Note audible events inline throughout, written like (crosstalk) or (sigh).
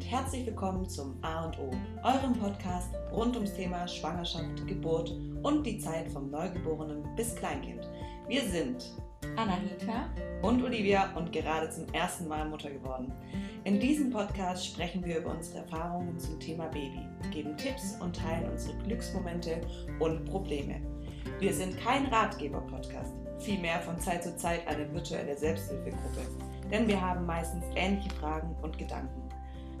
und herzlich willkommen zum A und O, eurem Podcast rund ums Thema Schwangerschaft, Geburt und die Zeit vom Neugeborenen bis Kleinkind. Wir sind Anahita und Olivia und gerade zum ersten Mal Mutter geworden. In diesem Podcast sprechen wir über unsere Erfahrungen zum Thema Baby, geben Tipps und teilen unsere Glücksmomente und Probleme. Wir sind kein Ratgeber-Podcast, vielmehr von Zeit zu Zeit eine virtuelle Selbsthilfegruppe denn wir haben meistens ähnliche Fragen und Gedanken.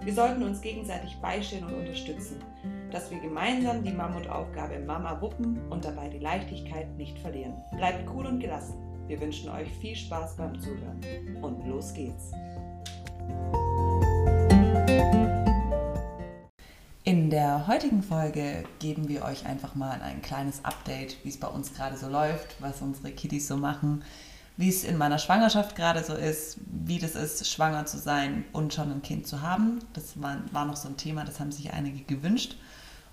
Wir sollten uns gegenseitig beistehen und unterstützen, dass wir gemeinsam die Mammutaufgabe Mama wuppen und dabei die Leichtigkeit nicht verlieren. Bleibt cool und gelassen. Wir wünschen euch viel Spaß beim Zuhören. Und los geht's. In der heutigen Folge geben wir euch einfach mal ein kleines Update, wie es bei uns gerade so läuft, was unsere Kiddies so machen, wie es in meiner Schwangerschaft gerade so ist, wie das ist, schwanger zu sein und schon ein Kind zu haben. Das war, war noch so ein Thema, das haben sich einige gewünscht.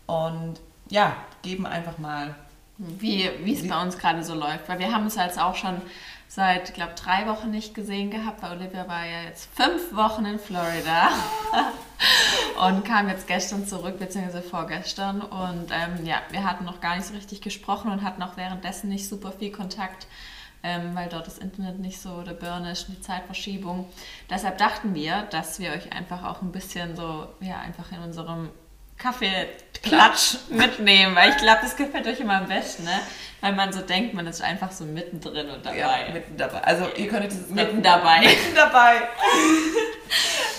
Und ja, geben einfach mal. Wie es bei uns gerade so läuft. Weil wir haben uns jetzt auch schon seit, ich glaube, drei Wochen nicht gesehen gehabt, weil Olivia war ja jetzt fünf Wochen in Florida (laughs) und kam jetzt gestern zurück, beziehungsweise vorgestern. Und ähm, ja, wir hatten noch gar nicht so richtig gesprochen und hatten auch währenddessen nicht super viel Kontakt ähm, weil dort das Internet nicht so der Birne ist, die Zeitverschiebung. Deshalb dachten wir, dass wir euch einfach auch ein bisschen so, ja, einfach in unserem Kaffeeklatsch mitnehmen, weil ich glaube, das gefällt euch immer am besten, ne? Weil man so denkt, man ist einfach so mittendrin und dabei. Ja, mitten dabei. Also ihr könntet es mitten dabei. (laughs) Mitten dabei.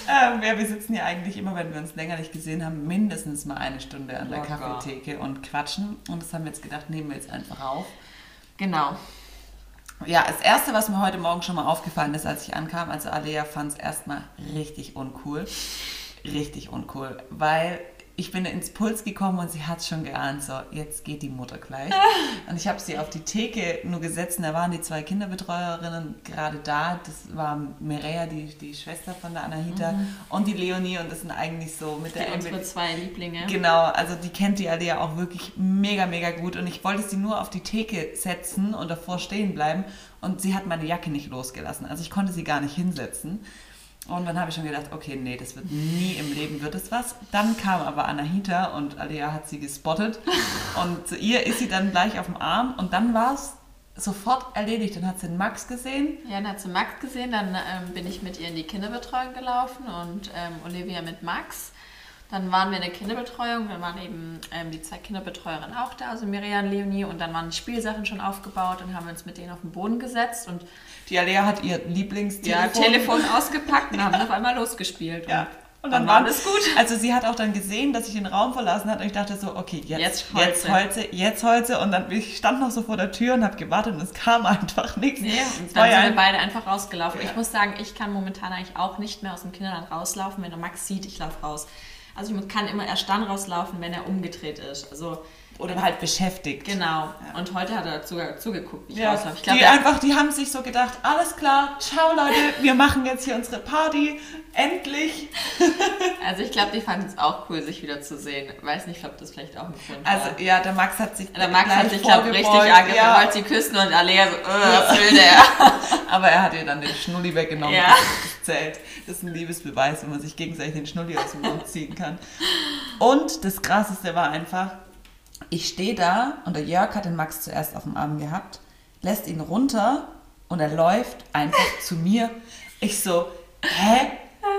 ähm, ja, wir sitzen hier eigentlich immer, wenn wir uns länger nicht gesehen haben, mindestens mal eine Stunde an der oh Kaffeetheke und quatschen. Und das haben wir jetzt gedacht, nehmen wir jetzt einfach auf. Genau. Ja, das Erste, was mir heute Morgen schon mal aufgefallen ist, als ich ankam, also Alea fand es erstmal richtig uncool. Richtig uncool, weil ich bin ins Puls gekommen und sie hat schon geahnt, so, jetzt geht die Mutter gleich. (laughs) Und ich habe sie auf die Theke nur gesetzt und da waren die zwei Kinderbetreuerinnen gerade da. Das war Mireia, die, die Schwester von der Anahita mhm. und die Leonie und das sind eigentlich so mit die der... Unsere zwei Lieblinge. Genau, also die kennt die Alea auch wirklich mega, mega gut und ich wollte sie nur auf die Theke setzen und davor stehen bleiben und sie hat meine Jacke nicht losgelassen. Also ich konnte sie gar nicht hinsetzen. Und dann habe ich schon gedacht, okay, nee, das wird nie im Leben wird es was. Dann kam aber Anahita und Alia hat sie gespottet. (laughs) Und zu ihr ist sie dann gleich auf dem Arm und dann war es sofort erledigt. Dann hat sie den Max gesehen. Ja, dann hat sie Max gesehen. Dann ähm, bin ich mit ihr in die Kinderbetreuung gelaufen und ähm, Olivia mit Max. Dann waren wir in der Kinderbetreuung, dann waren eben ähm, die zwei Kinderbetreuerinnen auch da, also Miriam und Leonie, und dann waren Spielsachen schon aufgebaut und haben wir uns mit denen auf den Boden gesetzt und die Alea hat ihr Lieblingstelefon ja, Telefon ausgepackt und haben auf einmal losgespielt. Ja. Und dann, dann war das gut. Also sie hat auch dann gesehen, dass ich den Raum verlassen hat und ich dachte so, okay, jetzt, jetzt Holze, jetzt Holze, jetzt Holze. Und dann ich stand noch so vor der Tür und habe gewartet und es kam (laughs) einfach nichts. Nee, und dann sind wir beide einfach rausgelaufen. Ja. Ich muss sagen, ich kann momentan eigentlich auch nicht mehr aus dem Kinderland rauslaufen. Wenn der Max sieht, ich laufe raus. Also ich kann immer erst dann rauslaufen, wenn er umgedreht ist. Also oder halt beschäftigt. Genau. Ja. Und heute hat er sogar zugeguckt, wie ich ja. rauslaufe. Ich glaub, die einfach, die haben sich so gedacht, alles klar, ciao Leute, wir machen jetzt hier unsere Party, endlich. (laughs) Also ich glaube, die fanden es auch cool, sich wieder zu sehen. Weiß nicht, ob das vielleicht auch ein Grund war. Also ja, der Max hat sich Der Max hat sich, glaube ich, richtig angefangen, ja. wollte sie küssen und Alea so, was will der? (laughs) Aber er hat ihr dann den Schnulli weggenommen. Ja. Das zählt. Das ist ein Liebesbeweis, wenn man sich gegenseitig den Schnulli aus dem Mund ziehen kann. Und das Krasseste war einfach, ich stehe da und der Jörg hat den Max zuerst auf dem Arm gehabt, lässt ihn runter und er läuft einfach zu mir. Ich so, hä?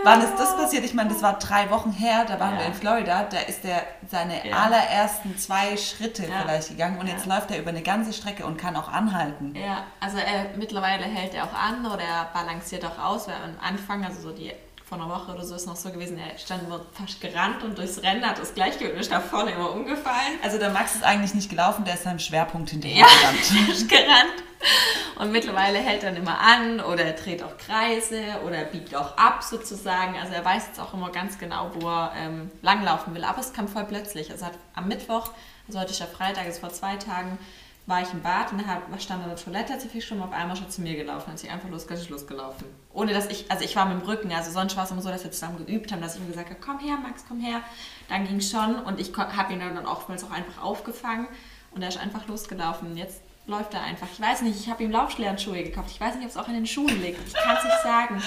Wann ist das passiert? Ich meine, das war drei Wochen her, da waren ja. wir in Florida, da ist er seine ja. allerersten zwei Schritte ja. vielleicht gegangen und jetzt läuft er über eine ganze Strecke und kann auch anhalten. Ja, also er, mittlerweile hält er auch an oder er balanciert auch aus, weil am Anfang, also so die vor einer Woche oder so ist noch so gewesen, er stand immer fast gerannt und durchs Rennen hat das Gleichgewicht nach vorne immer umgefallen. Also der Max ist eigentlich nicht gelaufen, der ist seinem Schwerpunkt hinterher ja, gerannt. (laughs) gerannt. Und mittlerweile hält er immer an oder er dreht auch Kreise oder er biegt auch ab sozusagen. Also er weiß jetzt auch immer ganz genau, wo er ähm, langlaufen will. Aber es kam voll plötzlich. Also hat am Mittwoch, also heute ist ja Freitag, ist vor zwei Tagen, war ich im Bad und hab, stand an der Toilette, hat sie viel schon auf einmal schon zu mir gelaufen, hat sie einfach losgelaufen. Ohne dass ich, also ich war mit dem Rücken, also sonst war es immer so, dass wir zusammen geübt haben, dass ich ihm gesagt habe, komm her, Max, komm her. Dann ging es schon und ich habe ihn dann oftmals auch einfach aufgefangen und er ist einfach losgelaufen. Jetzt läuft er einfach. Ich weiß nicht, ich habe ihm Laufschlernsschuhe gekauft. Ich weiß nicht, ob es auch in den Schuhen liegt. Ich kann es nicht sagen.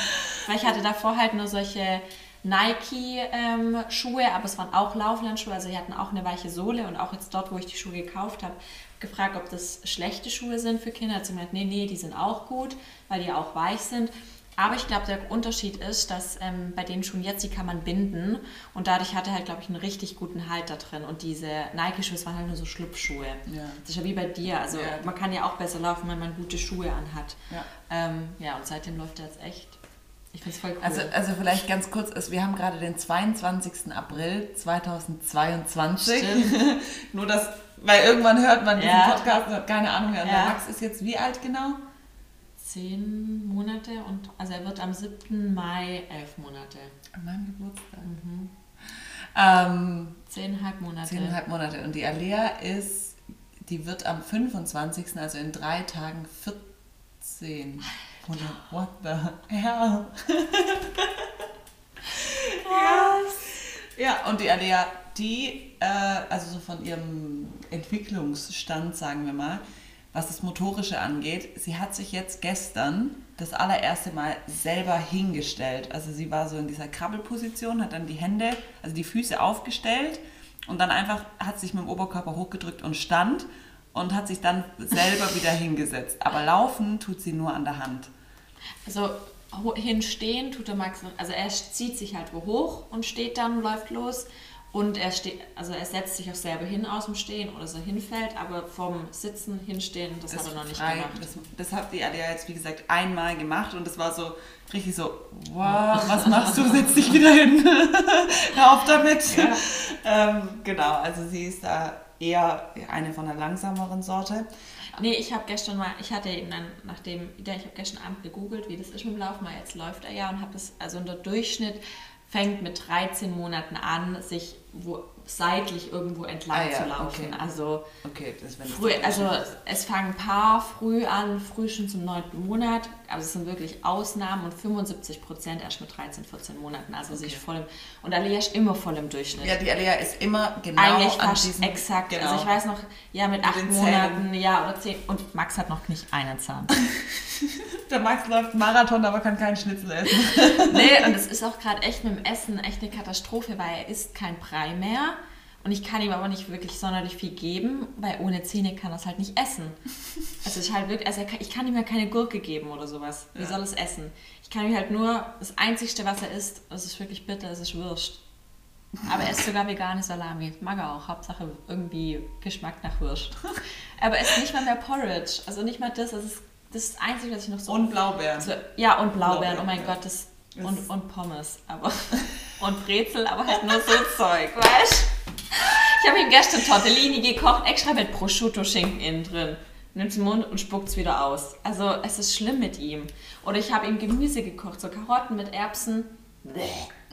Weil ich hatte davor halt nur solche Nike-Schuhe, ähm, aber es waren auch Lauflandschuhe, also die hatten auch eine weiche Sohle und auch jetzt dort, wo ich die Schuhe gekauft habe, gefragt, ob das schlechte Schuhe sind für Kinder. Hat sie gesagt, nee, nee, die sind auch gut, weil die auch weich sind. Aber ich glaube, der Unterschied ist, dass ähm, bei den Schuhen jetzt, die kann man binden und dadurch hat er halt, glaube ich, einen richtig guten Halt da drin. Und diese Nike-Schuhe, waren halt nur so Schlupfschuhe. Ja. Das ist ja wie bei dir. Also ja. man kann ja auch besser laufen, wenn man gute Schuhe anhat. Ja, ähm, ja und seitdem läuft er jetzt echt. Ich finde es voll cool. Also, also vielleicht ganz kurz, ist, wir haben gerade den 22. April 2022. (laughs) nur das, weil irgendwann hört man diesen Podcast und hat keine Ahnung mehr. Und der Max ist jetzt wie alt genau? Zehn Monate und also er wird am 7. Mai elf Monate. An meinem Geburtstag. Mhm. Ähm, zehneinhalb Monate. Zehneinhalb Monate. Und die Alea ist, die wird am 25., also in drei Tagen 14. Und what the hell? (laughs) yes. Ja, und die Alea, die, äh, also so von ihrem Entwicklungsstand, sagen wir mal, was das Motorische angeht. Sie hat sich jetzt gestern das allererste Mal selber hingestellt. Also sie war so in dieser Krabbelposition, hat dann die Hände, also die Füße aufgestellt und dann einfach hat sich mit dem Oberkörper hochgedrückt und stand und hat sich dann selber (laughs) wieder hingesetzt. Aber laufen tut sie nur an der Hand. Also hinstehen tut der Max, also er zieht sich halt wo hoch und steht dann, läuft los. Und er steht, also er setzt sich auch selber hin aus dem Stehen oder so hinfällt, aber vom Sitzen hinstehen, das, das hat er noch nicht frei, gemacht. Das, das hat die Alia jetzt, wie gesagt, einmal gemacht und es war so richtig so, wow, was machst du? Setz dich wieder hin. (laughs) Hör auf damit. Ja. Ähm, genau, also sie ist da eher eine von der langsameren Sorte. Nee, ich habe gestern mal, ich hatte eben dann, nachdem, ich habe gestern Abend gegoogelt, wie das ist mit dem Laufen, weil jetzt läuft er ja und habe das, also unter Durchschnitt fängt mit 13 Monaten an, sich wo seitlich irgendwo entlang ah, ja, zu laufen. Okay. Also, okay, das, früh, also es fangen ein paar früh an, früh schon zum neunten Monat, aber es sind wirklich Ausnahmen und 75 Prozent erst mit 13, 14 Monaten. Also okay. sich voll im, und Alea ist immer voll im Durchschnitt. Ja, die Alea ist immer genau Eigentlich an fast diesem, exakt. Genau. Also ich weiß noch, ja mit, mit acht Monaten, ja oder zehn und Max hat noch nicht einen Zahn. (laughs) Der Max läuft Marathon, aber kann keinen Schnitzel essen. (laughs) nee, und es (laughs) ist auch gerade echt mit dem Essen echt eine Katastrophe, weil er isst kein Brei mehr. Und ich kann ihm aber nicht wirklich sonderlich viel geben, weil ohne Zähne kann er es halt nicht essen. Also ich halt wirklich, also kann, ich kann ihm ja keine Gurke geben oder sowas. Wie ja. soll es essen? Ich kann ihm halt nur, das Einzige, was er isst, das ist wirklich bitter, es ist Wurst. Aber er isst sogar vegane Salami. Mag er auch. Hauptsache irgendwie Geschmack nach Wurst. (laughs) Aber er isst nicht mal mehr Porridge. Also nicht mal das. Das ist das, Einzige, was ich noch so... Und Blaubeeren. So, ja, und Blaubeeren. Blaubeeren. Oh mein Gott, das... Und, und Pommes. Aber, (laughs) und Brezel, aber halt nur so (laughs) Zeug, weißt? Ich habe ihm gestern Tortellini gekocht, extra mit Prosciutto-Schinken innen drin. Nimmt es im Mund und spuckt es wieder aus. Also es ist schlimm mit ihm. Oder ich habe ihm Gemüse gekocht, so Karotten mit Erbsen. (laughs)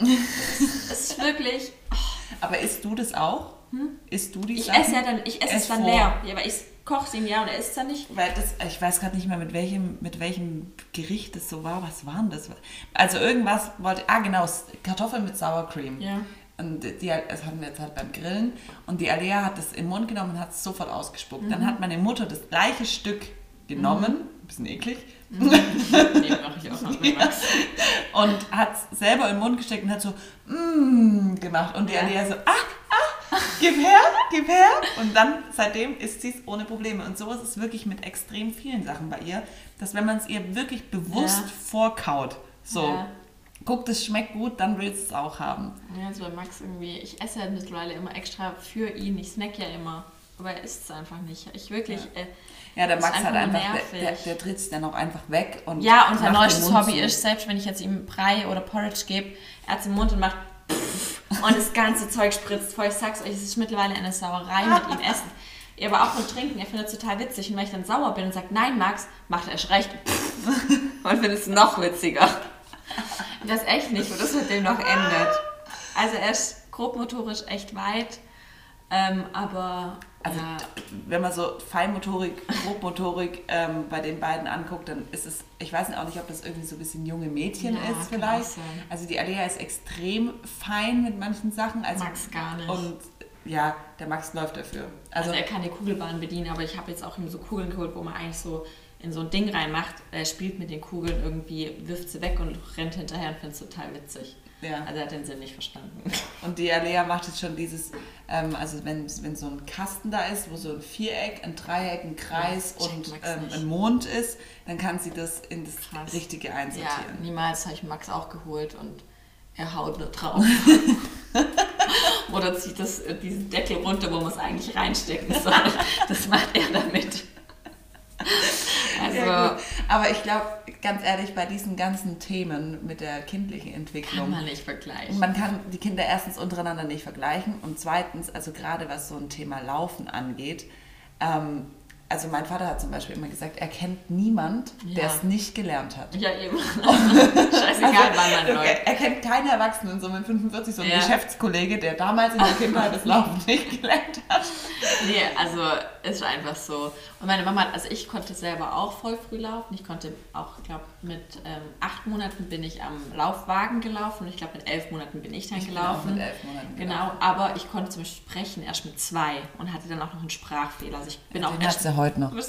Es ist wirklich. Oh. Aber isst du das auch? Hm? Isst du die Ich esse ja dann, ich esse es dann vor. leer. Ja, aber ich koche es ihm ja und er isst dann nicht. Weil das, ich weiß gerade nicht mehr, mit welchem, mit welchem Gericht das so war. Was waren das? Also irgendwas wollte. Ah, genau, Kartoffeln mit Sour Cream. Ja. Und die, das hatten wir jetzt halt beim Grillen. Und die Alea hat das in den Mund genommen und hat es sofort ausgespuckt. Mhm. Dann hat meine Mutter das gleiche Stück genommen, mhm. ein bisschen eklig. Mhm. (laughs) nee, mache ich auch noch (laughs) Max. Und hat es selber in den Mund gesteckt und hat so mm, gemacht. Und die ja. Alea so, ah, ah, gib her, gib her. Und dann, seitdem isst sie es ohne Probleme. Und so ist es wirklich mit extrem vielen Sachen bei ihr, dass wenn man es ihr wirklich bewusst ja. vorkaut, so, ja guckt, es schmeckt gut, dann willst du es auch haben. Ja, so bei Max irgendwie, ich esse ja mittlerweile immer extra für ihn, ich snack ja immer, aber er isst es einfach nicht. Ich wirklich... Ja. Äh, ja, der Max hat einfach, der, der, der tritt es dann auch einfach weg. Und ja, und sein neuestes Hobby ist, selbst wenn ich jetzt ihm Brei oder Porridge gebe, er hat es im Mund und macht und das ganze Zeug spritzt voll. Ich sag's euch, es ist mittlerweile eine Sauerei mit ihm essen. Aber auch beim Trinken, er findet es total witzig. Und wenn ich dann sauer bin und sage, nein, Max, macht er erst recht. (laughs) und findet es noch witziger. Das echt nicht, wo das mit dem noch endet. Also er ist grobmotorisch echt weit, ähm, aber. Also, ja. wenn man so Feinmotorik, Grobmotorik (laughs) ähm, bei den beiden anguckt, dann ist es, ich weiß auch nicht, ob das irgendwie so ein bisschen junge Mädchen ja, ist vielleicht. Also die Alea ist extrem fein mit manchen Sachen. Also, Max gar nicht. Und ja, der Max läuft dafür. Also, also er kann die Kugelbahn bedienen, aber ich habe jetzt auch ihm so Kugeln geholt, wo man eigentlich so in so ein Ding reinmacht, er spielt mit den Kugeln irgendwie, wirft sie weg und rennt hinterher und findet es total witzig. Ja. Also er hat den Sinn nicht verstanden. (laughs) Und die Alea macht jetzt schon dieses, ähm, also wenn, wenn so ein Kasten da ist, wo so ein Viereck, ein Dreieck, ein Kreis ja, und ähm, ein Mond ist, dann kann sie das in das Krass. Richtige einsortieren. Ja, niemals habe ich Max auch geholt und er haut nur drauf. (laughs) Oder zieht das, äh, diesen Deckel runter, wo man es eigentlich reinstecken soll. (laughs) Das macht er damit. (laughs) Also, ja, aber ich glaube, ganz ehrlich, bei diesen ganzen Themen mit der kindlichen Entwicklung. Kann man nicht vergleichen. Man kann die Kinder erstens untereinander nicht vergleichen und zweitens, also gerade was so ein Thema Laufen angeht, ähm, also mein Vater hat zum Beispiel immer gesagt, er kennt niemand, ja. der es nicht gelernt hat. Ja, eben. (laughs) (laughs) Scheißegal, also, wann man läuft. Er, er, kennt keinen Erwachsenen, so mit 45, so ein ja. Geschäftskollege, der damals in der Kindheit das Laufen nicht gelernt hat. (laughs) Nee, also ist einfach so. Und meine Mama, also ich konnte selber auch voll früh laufen. Ich konnte auch, ich glaube, mit ähm, acht Monaten bin ich am Laufwagen gelaufen und ich glaube, mit elf Monaten bin ich dann ich gelaufen. Mit elf Monaten genau, gelaufen. aber ich konnte zum Beispiel sprechen erst mit zwei und hatte dann auch noch einen Sprachfehler. Also ich bin ja, auch erst heute noch. (laughs)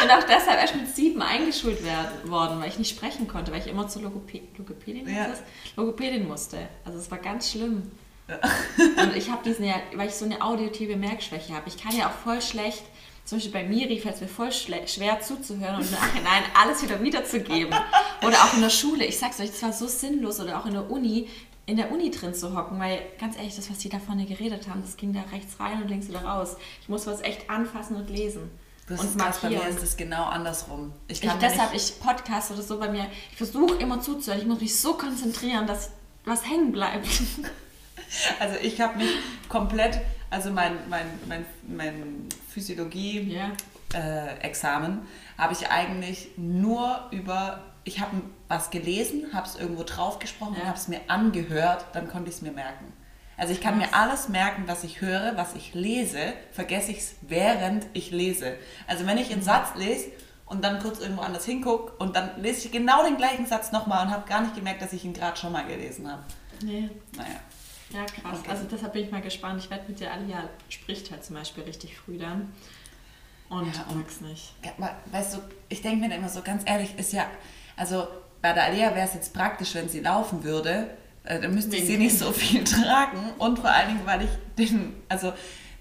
Bin auch deshalb erst mit sieben eingeschult werden, worden, weil ich nicht sprechen konnte, weil ich immer zur Logopä Logopädin, ja. Logopädin musste. Also es war ganz schlimm. Ja. Und ich habe diesen ja, weil ich so eine auditive Merkschwäche habe. Ich kann ja auch voll schlecht, zum Beispiel bei Miri fällt es mir voll schwer zuzuhören und im Nachhinein alles wieder wiederzugeben. Oder auch in der Schule. Ich sag's euch, es war so sinnlos oder auch in der Uni in der Uni drin zu hocken, weil ganz ehrlich, das, was die da vorne geredet haben, das ging da rechts rein und links wieder raus. Ich muss was echt anfassen und lesen. Das und ist krass, bei mir ist es genau andersrum. Ich kann ich, deshalb, ich Podcast oder so bei mir, ich versuche immer zuzuhören, ich muss mich so konzentrieren, dass was hängen bleibt. (laughs) (laughs) Also ich habe mich komplett, also mein, mein, mein, mein Physiologie-Examen ja. äh, habe ich eigentlich nur über ich habe was gelesen, habe es irgendwo drauf gesprochen ja. und habe es mir angehört, dann konnte ich es mir merken. Also ich kann was? mir alles merken, was ich höre, was ich lese, vergesse ich es während ich lese. Also wenn ich einen mhm. Satz lese und dann kurz irgendwo anders hingucke und dann lese ich genau den gleichen Satz nochmal und habe gar nicht gemerkt, dass ich ihn gerade schon mal gelesen habe. Nee. Naja. Ja, krass. Okay. Also deshalb bin ich mal gespannt. Ich werde mit der Alia spricht halt zum Beispiel richtig früh dann. Und ja, mag's nicht. Weißt du, ich denke mir immer so, ganz ehrlich, ist ja, also bei der Alea wäre es jetzt praktisch, wenn sie laufen würde. Äh, dann müsste ich sie nicht so viel (laughs) tragen. Und vor allen Dingen, weil ich den, also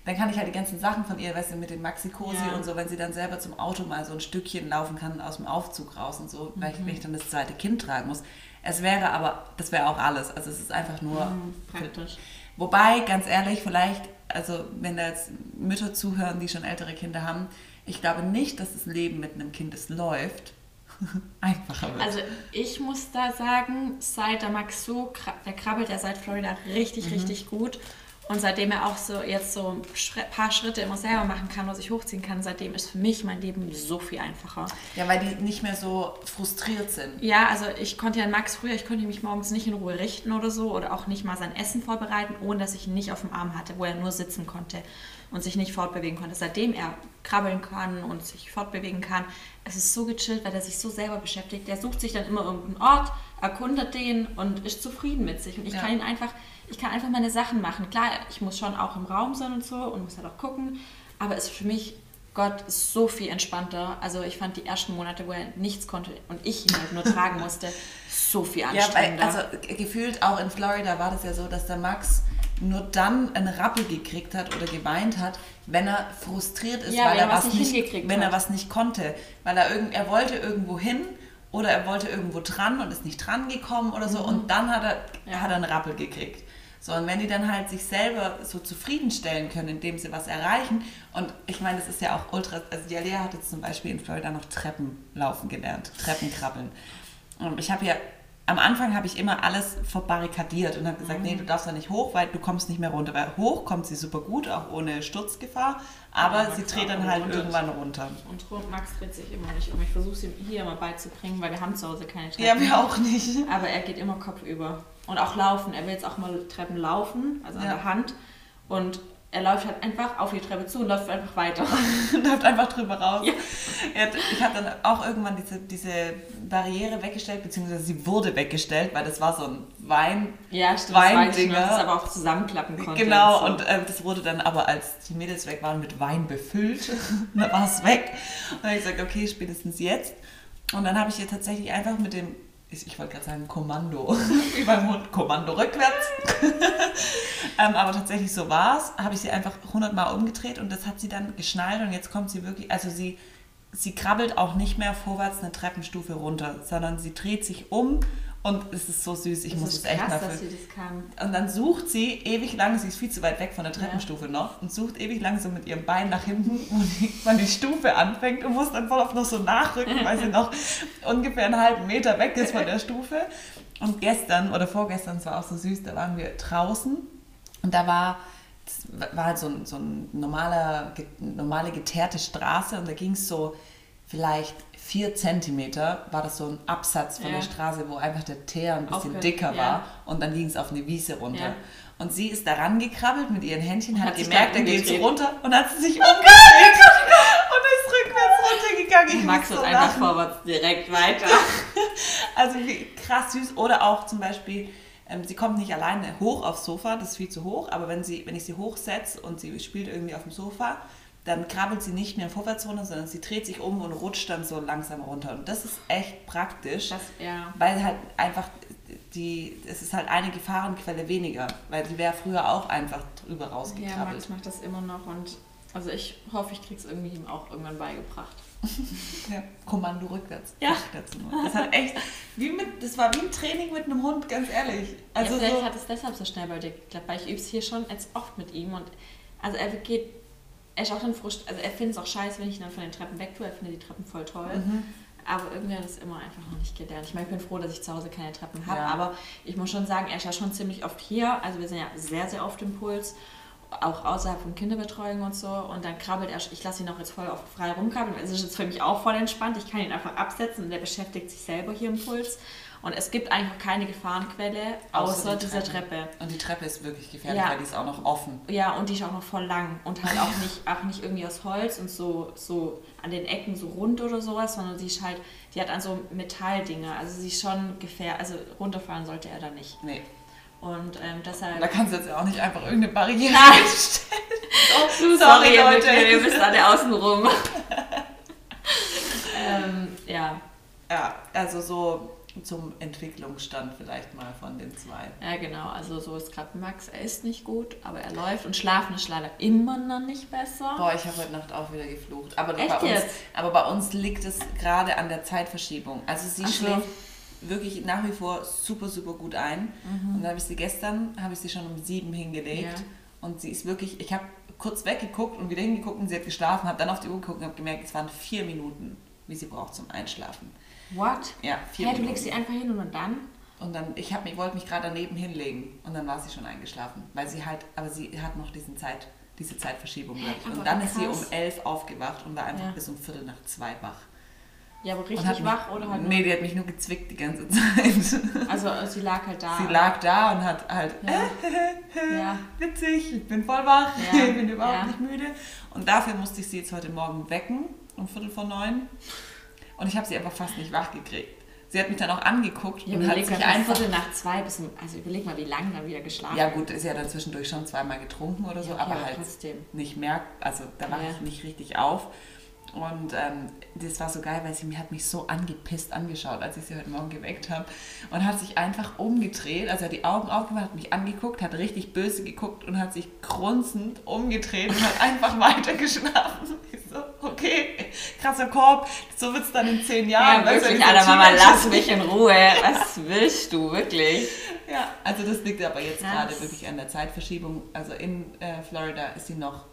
dann kann ich halt die ganzen Sachen von ihr, weißt du, mit den Maxi-Cosi ja. und so, wenn sie dann selber zum Auto mal so ein Stückchen laufen kann aus dem Aufzug raus und so, mhm. weil ich, dann das zweite Kind tragen muss. Es wäre aber, das wäre auch alles. Also es ist einfach nur mhm, praktisch. Wobei, ganz ehrlich, vielleicht, also wenn da jetzt Mütter zuhören, die schon ältere Kinder haben, ich glaube nicht, dass das Leben mit einem Kind es läuft, (laughs) einfacher wird. Also ich muss da sagen, seit der Max so, der krabbelt ja seit Florida richtig, mhm. richtig gut. Und seitdem er auch so jetzt so ein paar Schritte immer selber machen kann und sich hochziehen kann, seitdem ist für mich mein Leben so viel einfacher. Ja, weil die nicht mehr so frustriert sind. Ja, also ich konnte ja Max früher, ich konnte mich morgens nicht in Ruhe richten oder so oder auch nicht mal sein Essen vorbereiten, ohne dass ich ihn nicht auf dem Arm hatte, wo er nur sitzen konnte und sich nicht fortbewegen konnte. Seitdem er krabbeln kann und sich fortbewegen kann, es ist so gechillt, weil er sich so selber beschäftigt. Der sucht sich dann immer irgendeinen Ort, erkundet den und ist zufrieden mit sich. Und ich ja. kann ihn einfach ich kann einfach meine Sachen machen. Klar, ich muss schon auch im Raum sein und so und muss halt auch gucken, aber es ist für mich, Gott, ist so viel entspannter. Also ich fand die ersten Monate, wo er nichts konnte und ich ihn halt nur tragen musste, (laughs) so viel anstrengender. Ja, weil, also gefühlt auch in Florida war das ja so, dass der Max nur dann einen Rappel gekriegt hat oder geweint hat, wenn er frustriert ist, ja, weil er was nicht, nicht wenn er was nicht konnte, weil er irgend, er wollte irgendwo hin oder er wollte irgendwo dran und ist nicht dran gekommen oder so mhm. und dann hat er, ja. hat er einen Rappel gekriegt. So, und wenn die dann halt sich selber so zufriedenstellen können, indem sie was erreichen, und ich meine, das ist ja auch ultra, also die Alea hat jetzt zum Beispiel in Florida noch Treppen laufen gelernt, Treppen krabbeln. Und ich habe ja am Anfang habe ich immer alles verbarrikadiert und habe gesagt, mhm. nee, du darfst da nicht hoch, weil du kommst nicht mehr runter. Weil hoch kommt sie super gut, auch ohne Sturzgefahr, aber ja, sie dreht dann halt irgendwann runter. Und Max dreht sich immer nicht um. Ich versuche es ihm hier immer beizubringen, weil wir haben zu Hause keine Treppen. Ja, wir auch nicht. Aber er geht immer kopfüber. Und auch laufen. Er will jetzt auch mal Treppen laufen, also an ja. der Hand. Und er läuft halt einfach auf die Treppe zu und läuft einfach weiter. (laughs) läuft einfach drüber raus. Ja. Ich habe dann auch irgendwann diese, diese Barriere weggestellt, beziehungsweise sie wurde weggestellt, weil das war so ein Wein. Ja, stimmt. Weindinger. Das aber auch zusammenklappen konnte. Genau, und, so. und äh, das wurde dann aber, als die Mädels weg waren, mit Wein befüllt. (laughs) dann war es weg. Und dann habe ich gesagt, okay, spätestens jetzt. Und dann habe ich ihr tatsächlich einfach mit dem ich wollte gerade sagen Kommando, wie beim Hund, Kommando rückwärts. (laughs) ähm, aber tatsächlich so war es, habe ich sie einfach 100 Mal umgedreht und das hat sie dann geschnallt und jetzt kommt sie wirklich, also sie, sie krabbelt auch nicht mehr vorwärts eine Treppenstufe runter, sondern sie dreht sich um und es ist so süß, ich das muss es echt mal dass sie das kann. Und dann sucht sie ewig lang, sie ist viel zu weit weg von der Treppenstufe ja. noch, und sucht ewig lang so mit ihrem Bein nach hinten, (laughs) wo die, man die Stufe anfängt und muss dann voll auf noch so nachrücken, weil sie noch (laughs) ungefähr einen halben Meter weg ist von der Stufe. Und gestern oder vorgestern, es war auch so süß, da waren wir draußen und da war, war halt so, ein, so ein normaler, normale geteerte Straße und da ging es so vielleicht vier Zentimeter war das so ein Absatz von ja. der Straße, wo einfach der Teer ein bisschen Aufhört. dicker ja. war und dann ging es auf eine Wiese runter. Ja. Und sie ist da rangekrabbelt mit ihren Händchen, hat, hat gemerkt, dann geht sie runter und hat sich umgedreht und ist rückwärts runtergegangen. Ich Max wird so einfach vorwärts direkt weiter. (laughs) also krass süß. Oder auch zum Beispiel, ähm, sie kommt nicht alleine hoch aufs Sofa, das ist viel zu hoch, aber wenn, sie, wenn ich sie hochsetze und sie spielt irgendwie auf dem Sofa, dann krabbelt sie nicht mehr vorwärts runter, sondern sie dreht sich um und rutscht dann so langsam runter. Und das ist echt praktisch, das, ja. weil halt einfach die, es ist halt eine Gefahrenquelle weniger, weil die wäre früher auch einfach drüber rausgekrabbelt. Ja, Max macht das immer noch und also ich hoffe, ich kriege es irgendwie ihm auch irgendwann beigebracht. (laughs) ja, Kommando rückwärts. Ja. Das hat echt, wie mit, das war wie ein Training mit einem Hund, ganz ehrlich. Also ja, vielleicht so, hat es deshalb so schnell bei dir geklappt, weil ich übe es hier schon jetzt oft mit ihm und also er geht er ist auch dann frust, also er findet es auch scheiße, wenn ich ihn dann von den Treppen weg tue. Er findet die Treppen voll toll. Mhm. Aber irgendwie hat es immer einfach noch nicht gelernt. Ich meine, ich bin froh, dass ich zu Hause keine Treppen habe. Ja. Aber ich muss schon sagen, er ist ja schon ziemlich oft hier. Also wir sind ja sehr, sehr oft im Puls. Auch außerhalb von Kinderbetreuung und so. Und dann krabbelt er, ich lasse ihn auch jetzt voll auf frei rumkrabbeln. Es ist jetzt für mich auch voll entspannt. Ich kann ihn einfach absetzen und der beschäftigt sich selber hier im Puls. Und es gibt eigentlich auch keine Gefahrenquelle außer, außer die dieser Treppe. Und die Treppe ist wirklich gefährlich, ja. weil die ist auch noch offen. Ja, und die ist auch noch voll lang und halt auch nicht, auch nicht irgendwie aus Holz und so, so an den Ecken so rund oder sowas, sondern die ist halt, die hat an so Metalldinger. Also sie ist schon gefährlich, also runterfahren sollte er da nicht. Nee. Und ähm, deshalb. Da kannst du jetzt auch nicht einfach irgendeine Barriere stellen. oh, (laughs) sorry, sorry Leute, ihr bist da der außenrum. (laughs) ähm, ja. Ja, also so zum Entwicklungsstand vielleicht mal von den zwei. Ja, genau. Also so ist gerade Max. Er ist nicht gut, aber er läuft und schlafen ist leider immer noch nicht besser. Boah, ich habe heute Nacht auch wieder geflucht. Aber, Echt bei jetzt? Uns, aber bei uns liegt es gerade an der Zeitverschiebung. Also sie Ach schläft so. wirklich nach wie vor super, super gut ein. Mhm. Und dann habe ich sie gestern, habe ich sie schon um sieben hingelegt. Ja. Und sie ist wirklich, ich habe kurz weggeguckt und wieder hingeguckt und sie hat geschlafen, habe dann auf die Uhr geguckt und habe gemerkt, es waren vier Minuten, wie sie braucht zum Einschlafen. What? Ja, vier hey, du legst sie einfach hin und dann? Und dann, ich hab, ich wollte mich gerade daneben hinlegen und dann war sie schon eingeschlafen, weil sie halt, aber sie hat noch diesen Zeit, diese Zeitverschiebung. Hey, und dann ist sie um elf aufgewacht und war einfach ja. bis um Viertel nach zwei wach. Ja, aber richtig wach oder halt? Nee, die hat mich nur gezwickt die ganze Zeit. (laughs) Also sie lag halt da. Sie lag da und hat halt, ja. ja. witzig, ich bin voll wach, ja. (laughs) ich bin überhaupt nicht müde. Und dafür musste ich sie jetzt heute Morgen wecken, um Viertel vor neun. Und ich habe sie einfach fast nicht wach gekriegt. Sie hat mich dann auch angeguckt ja, und hat sich einfach... Viertel nach zwei bis... Also überleg mal, wie lange dann wieder geschlafen Ja gut, ist ja dann zwischendurch schon zweimal getrunken oder so, ja, aber halt trotzdem. nicht mehr... Also da war ja. ich nicht richtig auf. Und ähm, das war so geil, weil sie mir hat mich so angepisst angeschaut, als ich sie heute Morgen geweckt habe. Und hat sich einfach umgedreht, also hat die Augen aufgemacht, hat mich angeguckt, hat richtig böse geguckt und hat sich grunzend umgedreht und hat einfach (laughs) weiter geschlafen. Ich (laughs) so, okay, krasser Korb, so wird es dann in zehn Jahren. Ja, wirklich, Alter, Mama, lass mich in Ruhe. Was willst du, wirklich? Ja, also das liegt aber jetzt gerade wirklich an der Zeitverschiebung. Also in äh, Florida ist sie noch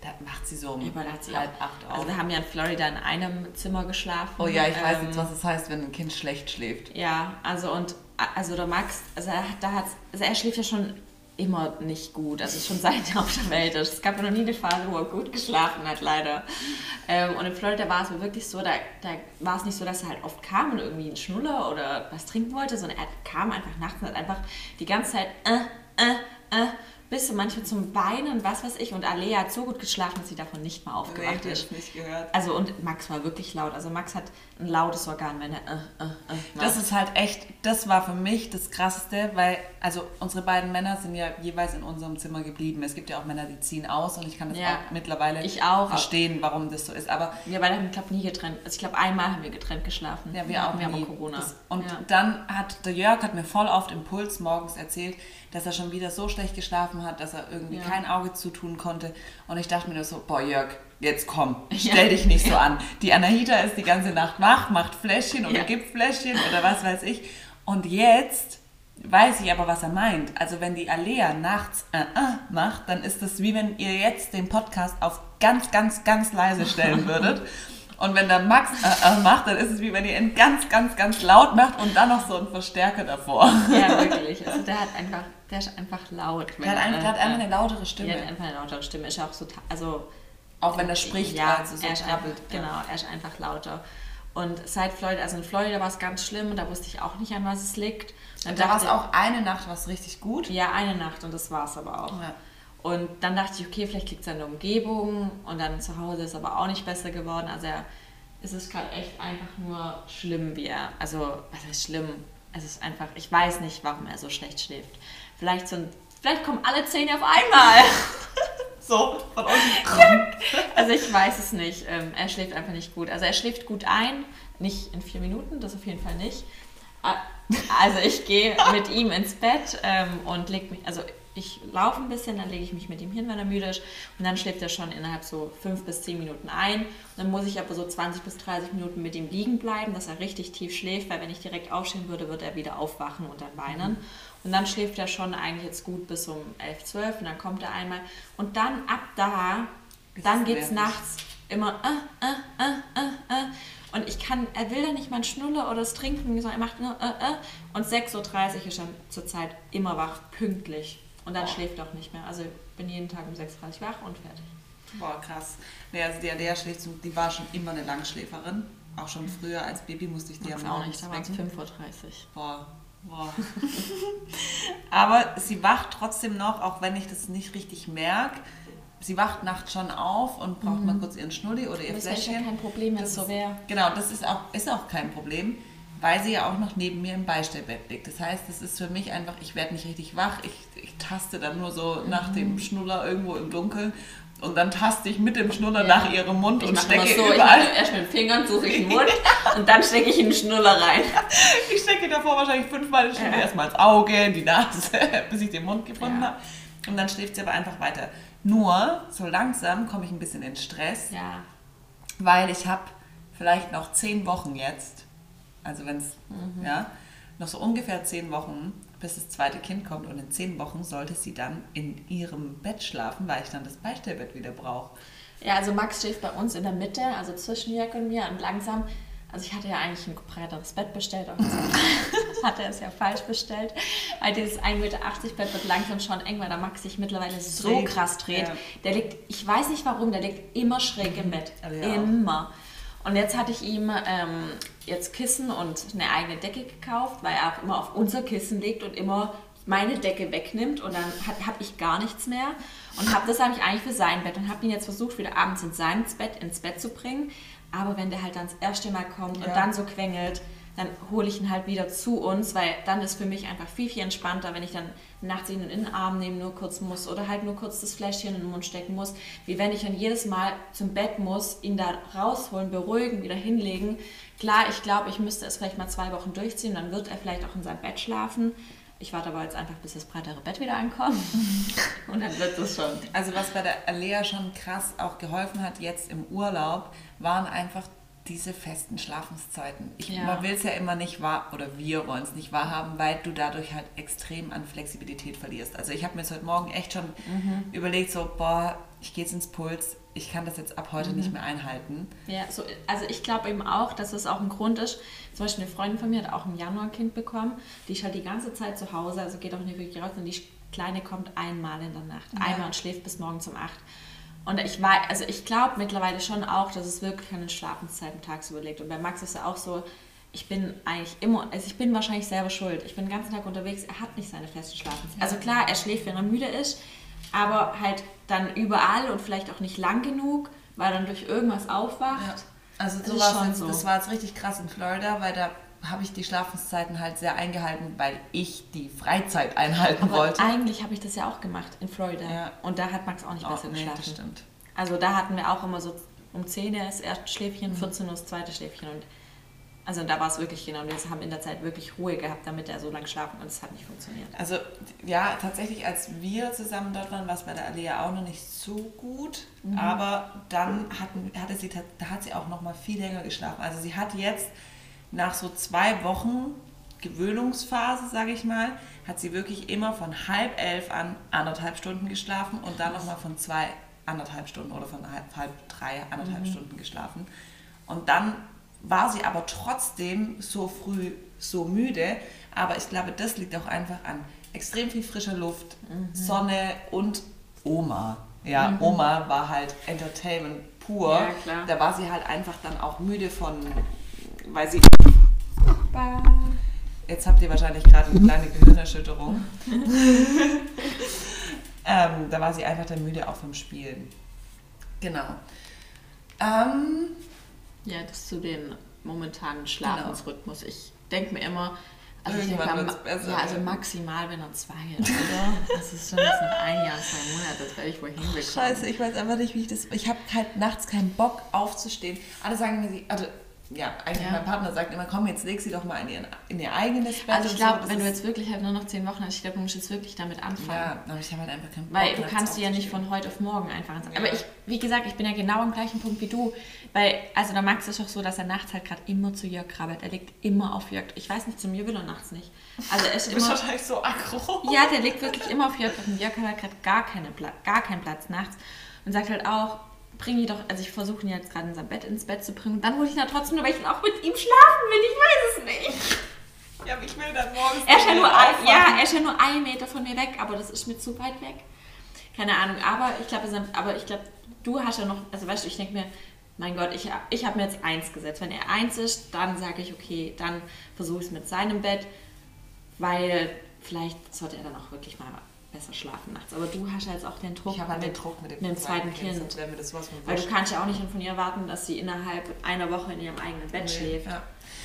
da macht sie so um sie halb acht auf. Also wir haben ja in Florida in einem Zimmer geschlafen. Oh ja, ich ähm, weiß jetzt, was es heißt, wenn ein Kind schlecht schläft. Ja, also und also der Max, also da hat, also er schläft ja schon immer nicht gut, also schon (laughs) seit er auf der Welt ist. Es gab ja noch nie eine Phase, wo er gut geschlafen hat, leider. Ähm, und in Florida war es wirklich so, da, da war es nicht so, dass er halt oft kam und irgendwie einen Schnuller oder was trinken wollte, sondern er kam einfach nachts und hat einfach die ganze Zeit äh, äh, äh, bis manchmal zum Weinen, was weiß ich. Und Alea hat so gut geschlafen, dass sie davon nicht mal aufgewacht Nee, ist. nicht gehört. Also und Max war wirklich laut. Also Max hat ein lautes Organ, wenn er äh, äh, äh, Das ist halt echt, das war für mich das Krasseste, weil, also unsere beiden Männer sind ja jeweils in unserem Zimmer geblieben. Es gibt ja auch Männer, die ziehen aus und ich kann das Ja. auch mittlerweile Ich auch. verstehen, warum das so ist. Aber wir beide haben, glaube nie getrennt. Also ich glaube, einmal haben wir getrennt geschlafen. Ja, wir auch Wir nie. haben Corona. Das, und ja. dann hat der Jörg hat mir voll oft im Puls morgens erzählt, dass er schon wieder so schlecht geschlafen hat, dass er irgendwie Ja. kein Auge zutun konnte. Und ich dachte mir nur so, boah Jörg, jetzt komm, (laughs) stell dich nicht so an. Die Anahita ist die ganze Nacht wach, macht Fläschchen oder gibt Fläschchen oder was weiß ich. Und jetzt weiß ich aber, was er meint. Also wenn die Alea nachts äh, äh, macht, dann ist das wie wenn ihr jetzt den Podcast auf ganz, ganz, ganz leise stellen (laughs) würdet. Und wenn der Max äh, äh, macht, dann ist es wie wenn ihr ihn ganz, ganz, ganz laut macht und dann noch so einen Verstärker davor. ja, (laughs) wirklich. Also der hat einfach, der ist einfach laut. Der hat, einfach, der hat einfach eine lautere Der Stimme. hat einfach eine lautere Stimme. Ist auch so, also Auch wenn er spricht, ja, also so er ist krabbelt. einfach, genau, er ist einfach lauter. Und seit Florida, also in Florida war es ganz schlimm, da wusste ich auch nicht, an was es liegt. Dann Da war es auch eine Nacht was richtig gut. Ja, eine Nacht und das war es aber auch. Ja. Und dann dachte ich, okay, vielleicht liegt es an der Umgebung und dann zu Hause ist aber auch nicht besser geworden. Also er, es ist gerade echt einfach nur schlimm, wie er, also was heißt schlimm? Es ist einfach, ich weiß nicht, warum er so schlecht schläft. Vielleicht sind, vielleicht kommen alle Zähne auf einmal. (laughs) So, von unten. Also ich weiß es nicht. Ähm, er schläft einfach nicht gut. Also er schläft gut ein, nicht in vier Minuten, das auf jeden Fall nicht. Ah, Also ich gehe mit ihm ins Bett ähm, und leg mich, also ich laufe ein bisschen, dann lege ich mich mit ihm hin, wenn er müde ist und dann schläft er schon innerhalb so fünf bis zehn Minuten ein. Und dann muss ich aber so 20 bis 30 Minuten mit ihm liegen bleiben, dass er richtig tief schläft, weil wenn ich direkt aufstehen würde, würde er wieder aufwachen und dann weinen. Und dann schläft er schon eigentlich jetzt gut bis um 11, 12 und dann kommt er einmal. Und dann ab da, Ist dann geht es nachts immer äh, äh, äh, äh, äh. Und ich kann, er will da nicht mal einen Schnuller oder das Trinken, sondern er macht nur äh, äh. Und 6.30 Uhr ist er zurzeit immer wach, pünktlich. Und dann Oh. schläft er auch nicht mehr. Also ich bin jeden Tag um 6.30 Uhr wach und fertig. Boah, krass. Nee, also die Alea schläft, so- die war schon immer eine Langschläferin. Auch schon früher als Baby musste ich die am auch Morgen nicht, da waren es wecken. 5.30 Uhr. Boah, boah. (laughs) Aber sie wacht trotzdem noch, auch wenn ich das nicht richtig merke. Sie wacht nachts schon auf und braucht mal kurz ihren Schnulli oder ihr Das wäre ja Fläschchen. kein Problem, wenn es Das so ist- wäre. Genau, das ist auch, ist auch kein Problem, weil sie ja auch noch neben mir im Beistellbett liegt. Das heißt, das ist für mich einfach, ich werde nicht richtig wach, ich, ich taste dann nur so nach Mhm. dem Schnuller irgendwo im Dunkeln und dann taste ich mit dem Schnuller Ja. nach ihrem Mund Ich und stecke so, ich überall. mache erst mit den Fingern, suche ich den (laughs) Mund und dann stecke ich einen Schnuller rein. (laughs) Ich stecke davor wahrscheinlich fünfmal den Schnuller Ja. erstmal ins Auge, in die Nase, (laughs) bis ich den Mund gefunden Ja. habe. Und dann schläft sie aber einfach weiter. Nur, so langsam komme ich ein bisschen in Stress. Ja, weil ich habe vielleicht noch zehn Wochen jetzt, also wenn es, Mhm. ja, noch so ungefähr zehn Wochen, bis das zweite Kind kommt und in zehn Wochen sollte sie dann in ihrem Bett schlafen, weil ich dann das Beistellbett wieder brauche. Ja, also Max schläft bei uns in der Mitte, also zwischen Jörg und mir und langsam. Also ich hatte ja eigentlich ein breiteres Bett bestellt, aber das (laughs) hat er es ja falsch bestellt. Weil dieses 1,80 Meter Bett wird langsam schon eng, weil der Max sich mittlerweile so krass dreht. Ja. Der liegt, ich weiß nicht warum, der liegt immer schräg im Bett. Also ja auch. Und jetzt hatte ich ihm ähm, jetzt Kissen und eine eigene Decke gekauft, weil er auch immer auf unser Kissen liegt und immer meine Decke wegnimmt und dann habe ich gar nichts mehr und habe das eigentlich eigentlich für sein Bett und habe ihn jetzt versucht wieder abends in sein Bett ins Bett zu bringen, aber wenn der halt dann das erste Mal kommt Ja. und dann so quengelt, dann hole ich ihn halt wieder zu uns, weil dann ist für mich einfach viel, viel entspannter, wenn ich dann nachts ihn in den Arm nehmen nur kurz muss oder halt nur kurz das Fläschchen in den Mund stecken muss, wie wenn ich dann jedes Mal zum Bett muss, ihn da rausholen, beruhigen, wieder hinlegen. Klar, ich glaube, ich müsste es vielleicht mal zwei Wochen durchziehen, dann wird er vielleicht auch in seinem Bett schlafen. Ich warte aber jetzt einfach, bis das breitere Bett wieder ankommt (laughs) und dann wird es schon. Also was bei der Alea schon krass auch geholfen hat jetzt im Urlaub, waren einfach diese festen Schlafenszeiten. Ich, Ja. Man will es ja immer nicht wahr, oder wir wollen es nicht wahrhaben, weil du dadurch halt extrem an Flexibilität verlierst. Also ich habe mir jetzt heute Morgen echt schon überlegt, so, boah, ich gehe jetzt ins Puls, ich kann das jetzt ab heute nicht mehr einhalten. Ja, so, also ich glaube eben auch, dass das auch ein Grund ist. Zum Beispiel eine Freundin von mir hat auch im Januar ein Kind bekommen. Die ist halt die ganze Zeit zu Hause, also geht auch nicht wirklich raus. Und die Kleine kommt einmal in der Nacht. Ja. Einmal und schläft bis morgens um acht. Und ich weiß, also ich glaube mittlerweile schon auch, dass es wirklich an den Schlafenszeiten tagsüber liegt. Und bei Max ist ja auch so, ich bin eigentlich immer, also ich bin wahrscheinlich selber schuld. Ich bin den ganzen Tag unterwegs, er hat nicht seine festen Schlafenszeit. Also klar, er schläft, wenn er müde ist, aber halt dann überall und vielleicht auch nicht lang genug, weil er dann durch irgendwas aufwacht. Ja. Also das, so jetzt, so. das war jetzt richtig krass in Florida, weil da habe ich die Schlafenszeiten halt sehr eingehalten, weil ich die Freizeit einhalten aber wollte. Eigentlich habe ich das ja auch gemacht in Florida. Ja. Und da hat Max auch nicht oh, besser nee, geschlafen. Das stimmt. Also da hatten wir auch immer so um 10 Uhr das erste Schläfchen, 14 Uhr das zweite Schläfchen und also da war es wirklich genau, wir haben in der Zeit wirklich Ruhe gehabt, damit er so lange schlafen und es hat nicht funktioniert. Also ja, tatsächlich, als wir zusammen dort waren, war es bei der Alea auch noch nicht so gut, mhm. aber dann hatten, hatte sie, da hat sie auch noch mal viel länger geschlafen. Also sie hat jetzt nach so zwei Wochen Gewöhnungsphase, sage ich mal, hat sie wirklich immer von halb elf an anderthalb Stunden geschlafen und dann nochmal von zwei anderthalb Stunden oder von halb, halb drei anderthalb mhm. Stunden geschlafen. Und dann war sie aber trotzdem so früh so müde. Aber ich glaube, das liegt auch einfach an extrem viel frischer Luft, mhm. Sonne und Oma. Ja, mhm. Oma war halt Entertainment pur. Ja, klar. Da war sie halt einfach dann auch müde von, weil sie. Jetzt habt ihr wahrscheinlich gerade eine kleine Gehirnerschütterung. (laughs) ähm, da war sie einfach dann müde auch vom Spielen. Genau. Ähm, ja, das zu den momentanen Schlafensrhythmus. Genau. Ich denke mir immer, also Irgendwann ich denke, besser, ja, also maximal, wenn er zwei ist, oder? Das ist schon jetzt noch ein Jahr, zwei Monate, das werde ich wohl hinbekommen. Scheiße, ich weiß einfach nicht, wie ich das. Ich habe halt nachts keinen Bock aufzustehen. Alle sagen mir, also ja, eigentlich ja. mein Partner sagt immer, komm, jetzt leg sie doch mal in, ihren, in ihr eigenes Bett. Also ich glaube, so, wenn du jetzt wirklich halt nur noch zehn Wochen hast, ich glaube, du musst jetzt wirklich damit anfangen. Ja, aber ich habe halt einfach keinen Bock. Weil du kannst sie ja nicht von heute auf morgen einfach anfangen. Ja. Aber ich, wie gesagt, ich bin ja genau am gleichen Punkt wie du. Weil, also der Max ist auch so, dass er nachts halt gerade immer zu Jörg krabbelt. Er liegt immer auf Jörg. Ich weiß nicht, zu mir will er nachts nicht. Also er ist (laughs) du bist immer, wahrscheinlich so aggro. Ja, der liegt wirklich immer auf Jörg. Und Jörg hat halt gerade gar, gar keinen Platz nachts. Und sagt halt auch, bring ihn doch, also ich versuche ihn jetzt gerade in sein Bett ins Bett zu bringen. Und dann hole ich ihn da trotzdem nur, weil ich auch mit ihm schlafen will. Ich weiß es nicht. Ja, aber ich will dann morgens. Er ist ja nur, ein, ja, er ist ja nur einen Meter von mir weg, aber das ist mir zu weit weg. Keine Ahnung, aber ich glaube, aber ich glaube, du hast ja noch, also weißt du, ich denke mir, mein Gott, ich, ich habe mir jetzt eins gesetzt. Wenn er eins ist, dann sage ich, okay, dann versuche ich es mit seinem Bett, weil vielleicht sollte er dann auch wirklich mal besser schlafen nachts. Aber du hast ja jetzt auch den Druck, ich halt mit, den Druck mit dem, mit dem zweiten Kind. kind. Weil du kannst ja auch nicht von ihr erwarten, dass sie innerhalb einer Woche in ihrem eigenen Bett nee, schläft. Ja.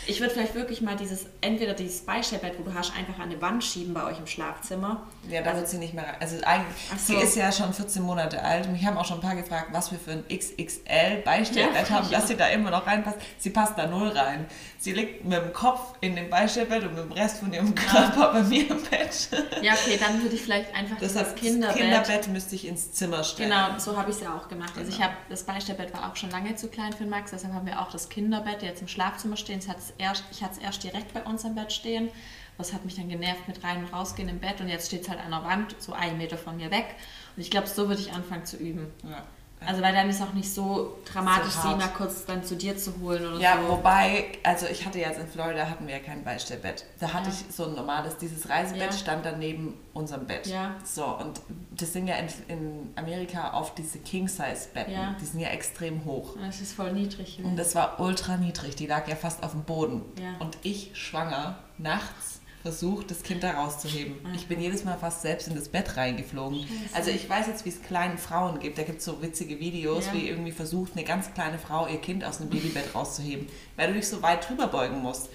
Ich würde vielleicht wirklich mal dieses, entweder dieses Beistellbett, wo du hast, einfach an die Wand schieben bei euch im Schlafzimmer. Ja, da also, wird sie nicht mehr rein. Also eigentlich, so. sie ist ja schon 14 Monate alt. Mich haben auch schon ein paar gefragt, was wir für ein XXL Beistellbett ja, haben, dass sie da immer noch reinpasst. Sie passt da null rein. Sie liegt mit dem Kopf in dem Beistellbett und mit dem Rest von ihrem Körper ja. bei mir im Bett. Ja, okay, dann würde ich vielleicht einfach das, das Kinderbett. Kinderbett müsste ich ins Zimmer stellen. Genau, so habe ich es ja auch gemacht. Also genau. ich habe das Beistellbett war auch schon lange zu klein für Max, deshalb haben wir auch das Kinderbett jetzt im Schlafzimmer stehen. Das hat's erst, ich hatte es erst direkt bei uns im Bett stehen. Das hat mich dann genervt mit rein und rausgehen im Bett und jetzt steht es halt an der Wand, so einen Meter von mir weg. Und ich glaube, so würde ich anfangen zu üben. Ja. Also weil dann ist auch nicht so dramatisch, so sie mal kurz dann zu dir zu holen oder ja, so. Ja, wobei, also ich hatte jetzt in Florida hatten wir ja kein Beistellbett. Da hatte ja. ich so ein normales, dieses Reisebett ja. stand dann neben unserem Bett. Ja. So, und das sind ja in, in Amerika oft diese King-Size-Betten. Ja. Die sind ja extrem hoch. Das ist voll niedrig. Und das war ultra niedrig. Die lag ja fast auf dem Boden. Ja. Und ich schwanger, nachts versucht, das Kind da rauszuheben. Mhm. Ich bin jedes Mal fast selbst in das Bett reingeflogen. Also ich weiß jetzt, wie es kleinen Frauen gibt. Da gibt es so witzige Videos, ja. wie irgendwie versucht, eine ganz kleine Frau ihr Kind aus dem Babybett rauszuheben, weil du dich so weit drüber beugen musst.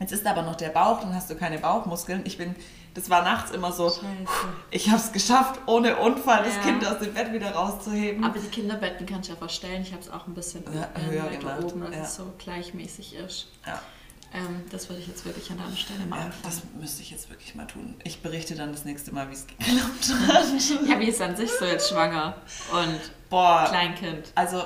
Jetzt ist aber noch der Bauch, dann hast du keine Bauchmuskeln. Ich bin, das war nachts immer so, Scheiße. ich habe es geschafft, ohne Unfall ja. das Kind aus dem Bett wieder rauszuheben. Aber die Kinderbetten kannst du ja verstellen. Ich habe es auch ein bisschen ja, höher gemacht. oben, dass ja. es so gleichmäßig ist. Ja. Ähm, das würde ich jetzt wirklich an deiner Stelle mal ja, anfangen. Das müsste ich jetzt wirklich mal tun. Ich berichte dann das nächste Mal, wie es geklappt (laughs) hat. ja, wie ist an sich so jetzt schwanger und Boah, Kleinkind? Also,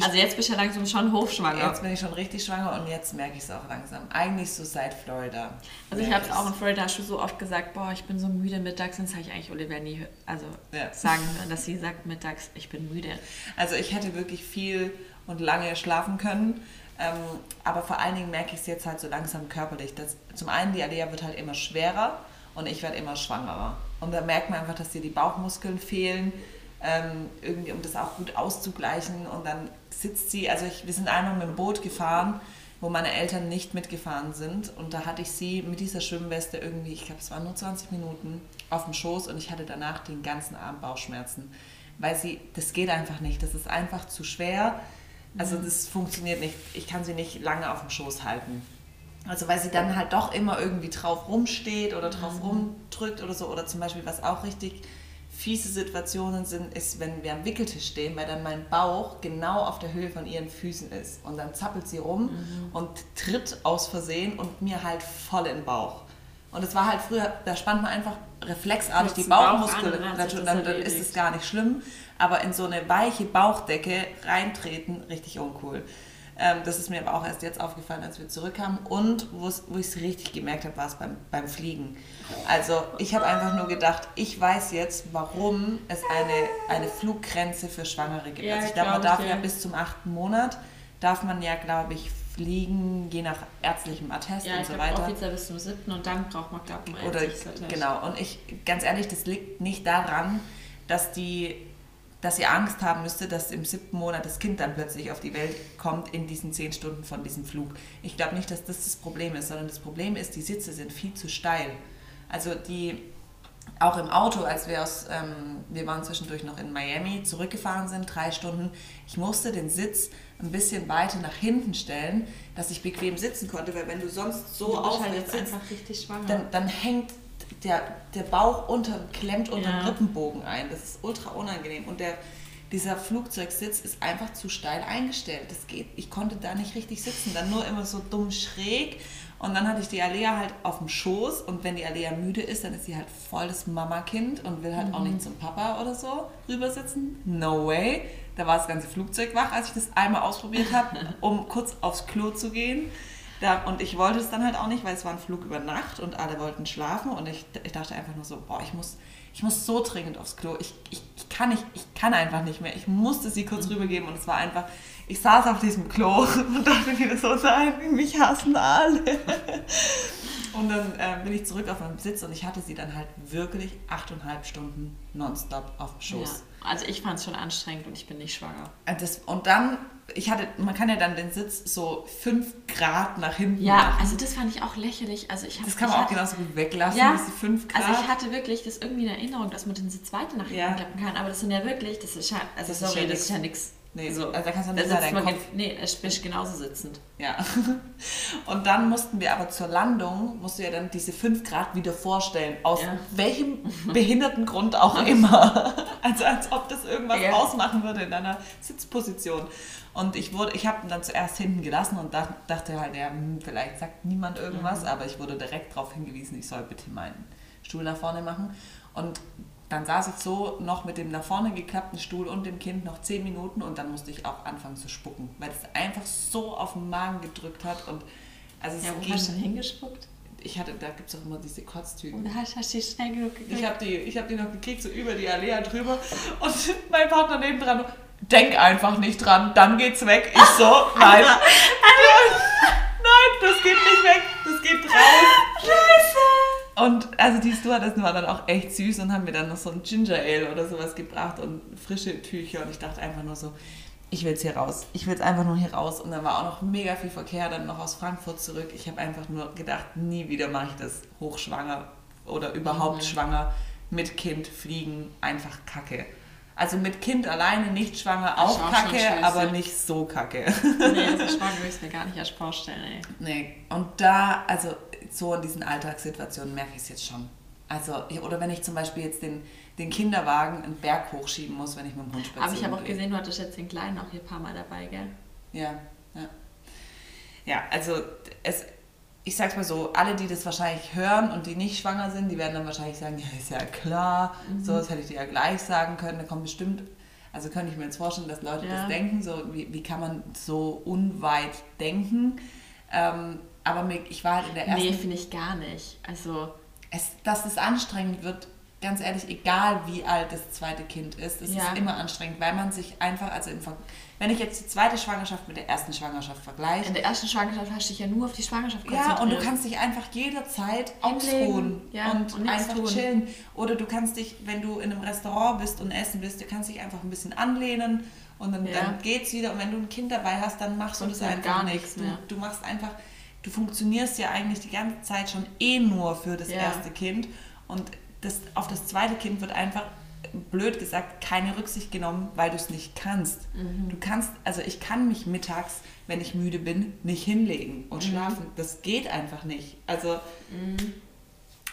also jetzt bist du ja langsam schon hochschwanger. Jetzt bin ich schon richtig schwanger und jetzt merke ich es auch langsam. Eigentlich so seit Florida. Also ich habe es auch in Florida schon so oft gesagt, boah, ich bin so müde mittags. Und das habe ich eigentlich Olivia nie also ja. sagen hören, dass sie sagt mittags, ich bin müde. Also ich hätte wirklich viel und lange schlafen können. Ähm, aber vor allen Dingen merke ich es jetzt halt so langsam körperlich. Dass zum einen die Alea wird halt immer schwerer und ich werde immer schwangerer. Und da merkt man einfach, dass dir die Bauchmuskeln fehlen, ähm, irgendwie, um das auch gut auszugleichen. Und dann sitzt sie, also ich, wir sind einmal mit dem Boot gefahren wo meine Eltern nicht mitgefahren sind. Und da hatte ich sie mit dieser Schwimmweste irgendwie, ich glaube, es waren nur 20 Minuten, auf dem Schoß und ich hatte danach den ganzen Abend Bauchschmerzen. Weil sie, das geht einfach nicht. Das ist einfach zu schwer. Also das funktioniert nicht. Ich kann sie nicht lange auf dem Schoß halten. Also weil sie dann halt doch immer irgendwie drauf rumsteht oder drauf mhm. rumdrückt oder so. Oder zum Beispiel, was auch richtig fiese Situationen sind, ist, wenn wir am Wickeltisch stehen, weil dann mein Bauch genau auf der Höhe von ihren Füßen ist. Und dann zappelt sie rum mhm. und tritt aus Versehen und mir halt voll in den Bauch. Und es war halt früher, da spannt man einfach reflexartig die Bauchmuskulatur und dann, dann ist es gar nicht schlimm. Aber in so eine weiche Bauchdecke reintreten, richtig uncool. Ähm, das ist mir aber auch erst jetzt aufgefallen, als wir zurückkamen. Und wo ich es richtig gemerkt habe, war es beim, beim Fliegen. Also ich habe einfach nur gedacht, ich weiß jetzt, warum es eine, eine Fluggrenze für Schwangere gibt. Ja, also ich glaube, man darf ja bis zum achten Monat, darf man ja, glaube ich, fliegen, je nach ärztlichem Attest ja, und so weiter. offiziell bis zum siebten und dann braucht man, glaube ich, Oder, Genau, und ich, ganz ehrlich, das liegt nicht daran, dass die dass ihr Angst haben müsste, dass im siebten Monat das Kind dann plötzlich auf die Welt kommt in diesen zehn Stunden von diesem Flug. Ich glaube nicht, dass das das Problem ist, sondern das Problem ist, die Sitze sind viel zu steil. Also die, auch im Auto, als wir aus, ähm, wir waren zwischendurch noch in Miami, zurückgefahren sind, drei Stunden, ich musste den Sitz ein bisschen weiter nach hinten stellen, dass ich bequem sitzen konnte, weil wenn du sonst so aufrecht sitzt, dann, dann hängt der, der Bauch unter, klemmt unter ja. den Rippenbogen ein. Das ist ultra unangenehm. Und der, dieser Flugzeugsitz ist einfach zu steil eingestellt. Das geht, ich konnte da nicht richtig sitzen, dann nur immer so dumm schräg. Und dann hatte ich die Alea halt auf dem Schoß und wenn die Alea müde ist, dann ist sie halt voll das Mama-Kind und will halt mhm. auch nicht zum Papa oder so rübersitzen. No way. Da war das ganze Flugzeug wach, als ich das einmal ausprobiert habe, (laughs) um kurz aufs Klo zu gehen. Da, und ich wollte es dann halt auch nicht, weil es war ein Flug über Nacht und alle wollten schlafen und ich, ich dachte einfach nur so, boah, ich muss, ich muss so dringend aufs Klo. Ich, ich, ich, kann nicht, ich kann einfach nicht mehr. Ich musste sie kurz mhm. rübergeben und es war einfach, ich saß auf diesem Klo (laughs) und dachte mir so, nein, mich hassen alle. Und dann äh, bin ich zurück auf meinen Sitz und ich hatte sie dann halt wirklich achteinhalb Stunden nonstop auf dem Schoß. Ja, also ich fand es schon anstrengend und ich bin nicht schwanger. Und, das, und dann, ich hatte, man kann ja dann den Sitz so fünf Grad nach hinten Ja, machen. also das fand ich auch lächerlich. Also ich hab, das kann man auch hatte, genauso gut weglassen, ja, diese fünf Grad. Also ich hatte wirklich das irgendwie in Erinnerung, dass man den Sitz weiter nach hinten ja. klappen kann, aber das sind ja wirklich, das ist ja, also das sorry, ist ja das ist ja nichts Nee, so, also da kannst du nicht da deinen Kopf... Nee, ich bin genauso sitzend. Ja. (laughs) Und dann mussten wir aber zur Landung, musst du ja dann diese 5 Grad wieder vorstellen, aus ja. welchem (laughs) behinderten Grund auch immer. (laughs) Also als ob das irgendwas ja. ausmachen würde in deiner Sitzposition. Und ich wurde, ich habe ihn dann zuerst hinten gelassen und dachte halt, ja, hm, vielleicht sagt niemand irgendwas, mhm. aber ich wurde direkt darauf hingewiesen, ich soll bitte meinen Stuhl nach vorne machen. Und dann saß ich so noch mit dem nach vorne geklappten Stuhl und dem Kind noch zehn Minuten und dann musste ich auch anfangen zu spucken, weil es einfach so auf den Magen gedrückt hat und also ja, wo hast du hingespuckt? Ich hatte, da gibt es auch immer diese Kotztüten. Und hast, hast du die schnell genug gekriegt? Ich habe die, hab die noch gekriegt, so über die Allee drüber und (laughs) mein Partner nebendran, denk einfach nicht dran, dann geht's weg. Ich so, nein. (laughs) (laughs) nein, das geht nicht weg, das geht raus. Und also die Stewardessen war dann auch echt süß und haben mir dann noch so ein Ginger Ale oder sowas gebracht und frische Tücher und ich dachte einfach nur so, ich will jetzt hier raus. Ich will jetzt einfach nur hier raus. Und dann war auch noch mega viel Verkehr, dann noch aus Frankfurt zurück. Ich habe einfach nur gedacht, nie wieder mache ich das hochschwanger oder überhaupt mhm. schwanger mit Kind fliegen, einfach kacke. Also mit Kind alleine nicht schwanger auch, auch kacke, aber nicht so kacke. Nee, also (laughs) schwanger will ich mir gar nicht erst vorstellen, ey. Nee, und da, also so in diesen Alltagssituationen merke ich es jetzt schon. Also, oder wenn ich zum Beispiel jetzt den, den Kinderwagen einen Berg hochschieben muss, wenn ich mit dem Hund spazieren Aber ich habe auch gesehen, du hattest jetzt den Kleinen auch hier ein paar Mal dabei, gell? Ja, ja. Ja, also es, ich sag's mal so, alle, die das wahrscheinlich hören und die nicht schwanger sind, die werden dann wahrscheinlich sagen, ja, ist ja klar, mhm. so, das hätte ich dir ja gleich sagen können, da kommt bestimmt, also könnte ich mir jetzt vorstellen, dass Leute ja. das denken, so, wie, wie kann man so unweit denken, ähm, aber ich war halt in der ersten... Nee, finde ich gar nicht, also... Es, dass es anstrengend wird, ganz ehrlich, egal wie alt das zweite Kind ist, es ja. ist immer anstrengend, weil man sich einfach, also im Ver wenn ich jetzt die zweite Schwangerschaft mit der ersten Schwangerschaft vergleiche. In der ersten Schwangerschaft hast du dich ja nur auf die Schwangerschaft konzentriert. Ja, und du kannst dich einfach jederzeit ausruhen ja, und, und einfach tun. chillen. Oder du kannst dich, wenn du in einem Restaurant bist und essen bist, du kannst dich einfach ein bisschen anlehnen und dann, Ja. dann geht's wieder. Und wenn du ein Kind dabei hast, dann machst du das einfach gar nicht. nichts Du, mehr. du machst einfach, du funktionierst ja eigentlich die ganze Zeit schon eh nur für das Ja. erste Kind. Und das, auf das zweite Kind wird einfach, blöd gesagt, keine Rücksicht genommen, weil du es nicht kannst. Mhm. Du kannst, also ich kann mich mittags, wenn ich müde bin, nicht hinlegen Mhm. und schlafen. Das geht einfach nicht. Also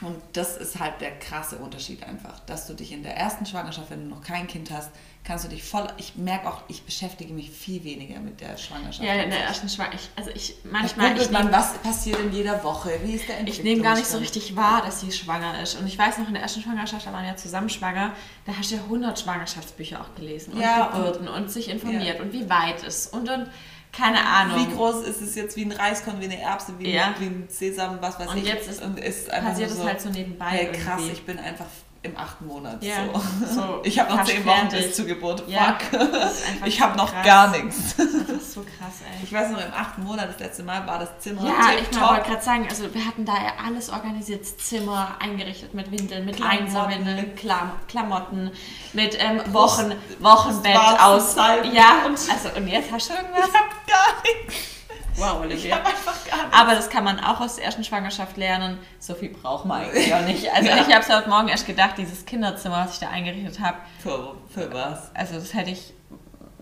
und das ist halt der krasse Unterschied einfach, dass du dich in der ersten Schwangerschaft, wenn du noch kein Kind hast, kannst du dich voll, ich merke auch, ich beschäftige mich viel weniger mit der Schwangerschaft. Ja, in der ersten Schwangerschaft. Also ich Manchmal, ich man, nehme was passiert in jeder Woche? Wie ist der ich nehm gar nicht so richtig wahr, dass sie schwanger ist. Und ich weiß noch, in der ersten Schwangerschaft, da waren wir ja zusammen schwanger, da hast du ja 100 Schwangerschaftsbücher auch gelesen und Ja, Geburten und, sich informiert und wie weit es und und keine Ahnung. Wie groß ist es jetzt wie ein Reiskorn, wie eine Erbse, wie, Ja. wie ein Sesam, was weiß Und ich. jetzt ist- und einfach passiert nur es so, halt so nebenbei Hey, krass, irgendwie. ich bin einfach im achten Monat. Ja, so. so (laughs) ich habe noch zehn Wochen bis zur Geburt. Ja, Fuck. (laughs) Ich habe so noch krass. gar nichts. (laughs) Das ist so krass, ey. Ich weiß noch, im achten Monat, das letzte Mal, war das Zimmer Ja, ich wollte gerade sagen, also wir hatten da ja alles organisiert, Zimmer eingerichtet mit Windeln, mit. Einserwindeln, Klam Klamotten, mit ähm, Brust- Wochen, Wochenbett Brustwarzen, aus. Ja, also und jetzt hast du irgendwas? Ich habe gar nichts. Wow, Ich Olivia. habe einfach gar nichts. Aber das kann man auch aus der ersten Schwangerschaft lernen. So viel braucht man eigentlich auch nicht. Also Ja. ich habe es heute Morgen erst gedacht, dieses Kinderzimmer, was ich da eingerichtet habe, Für, für was? also das hätte ich,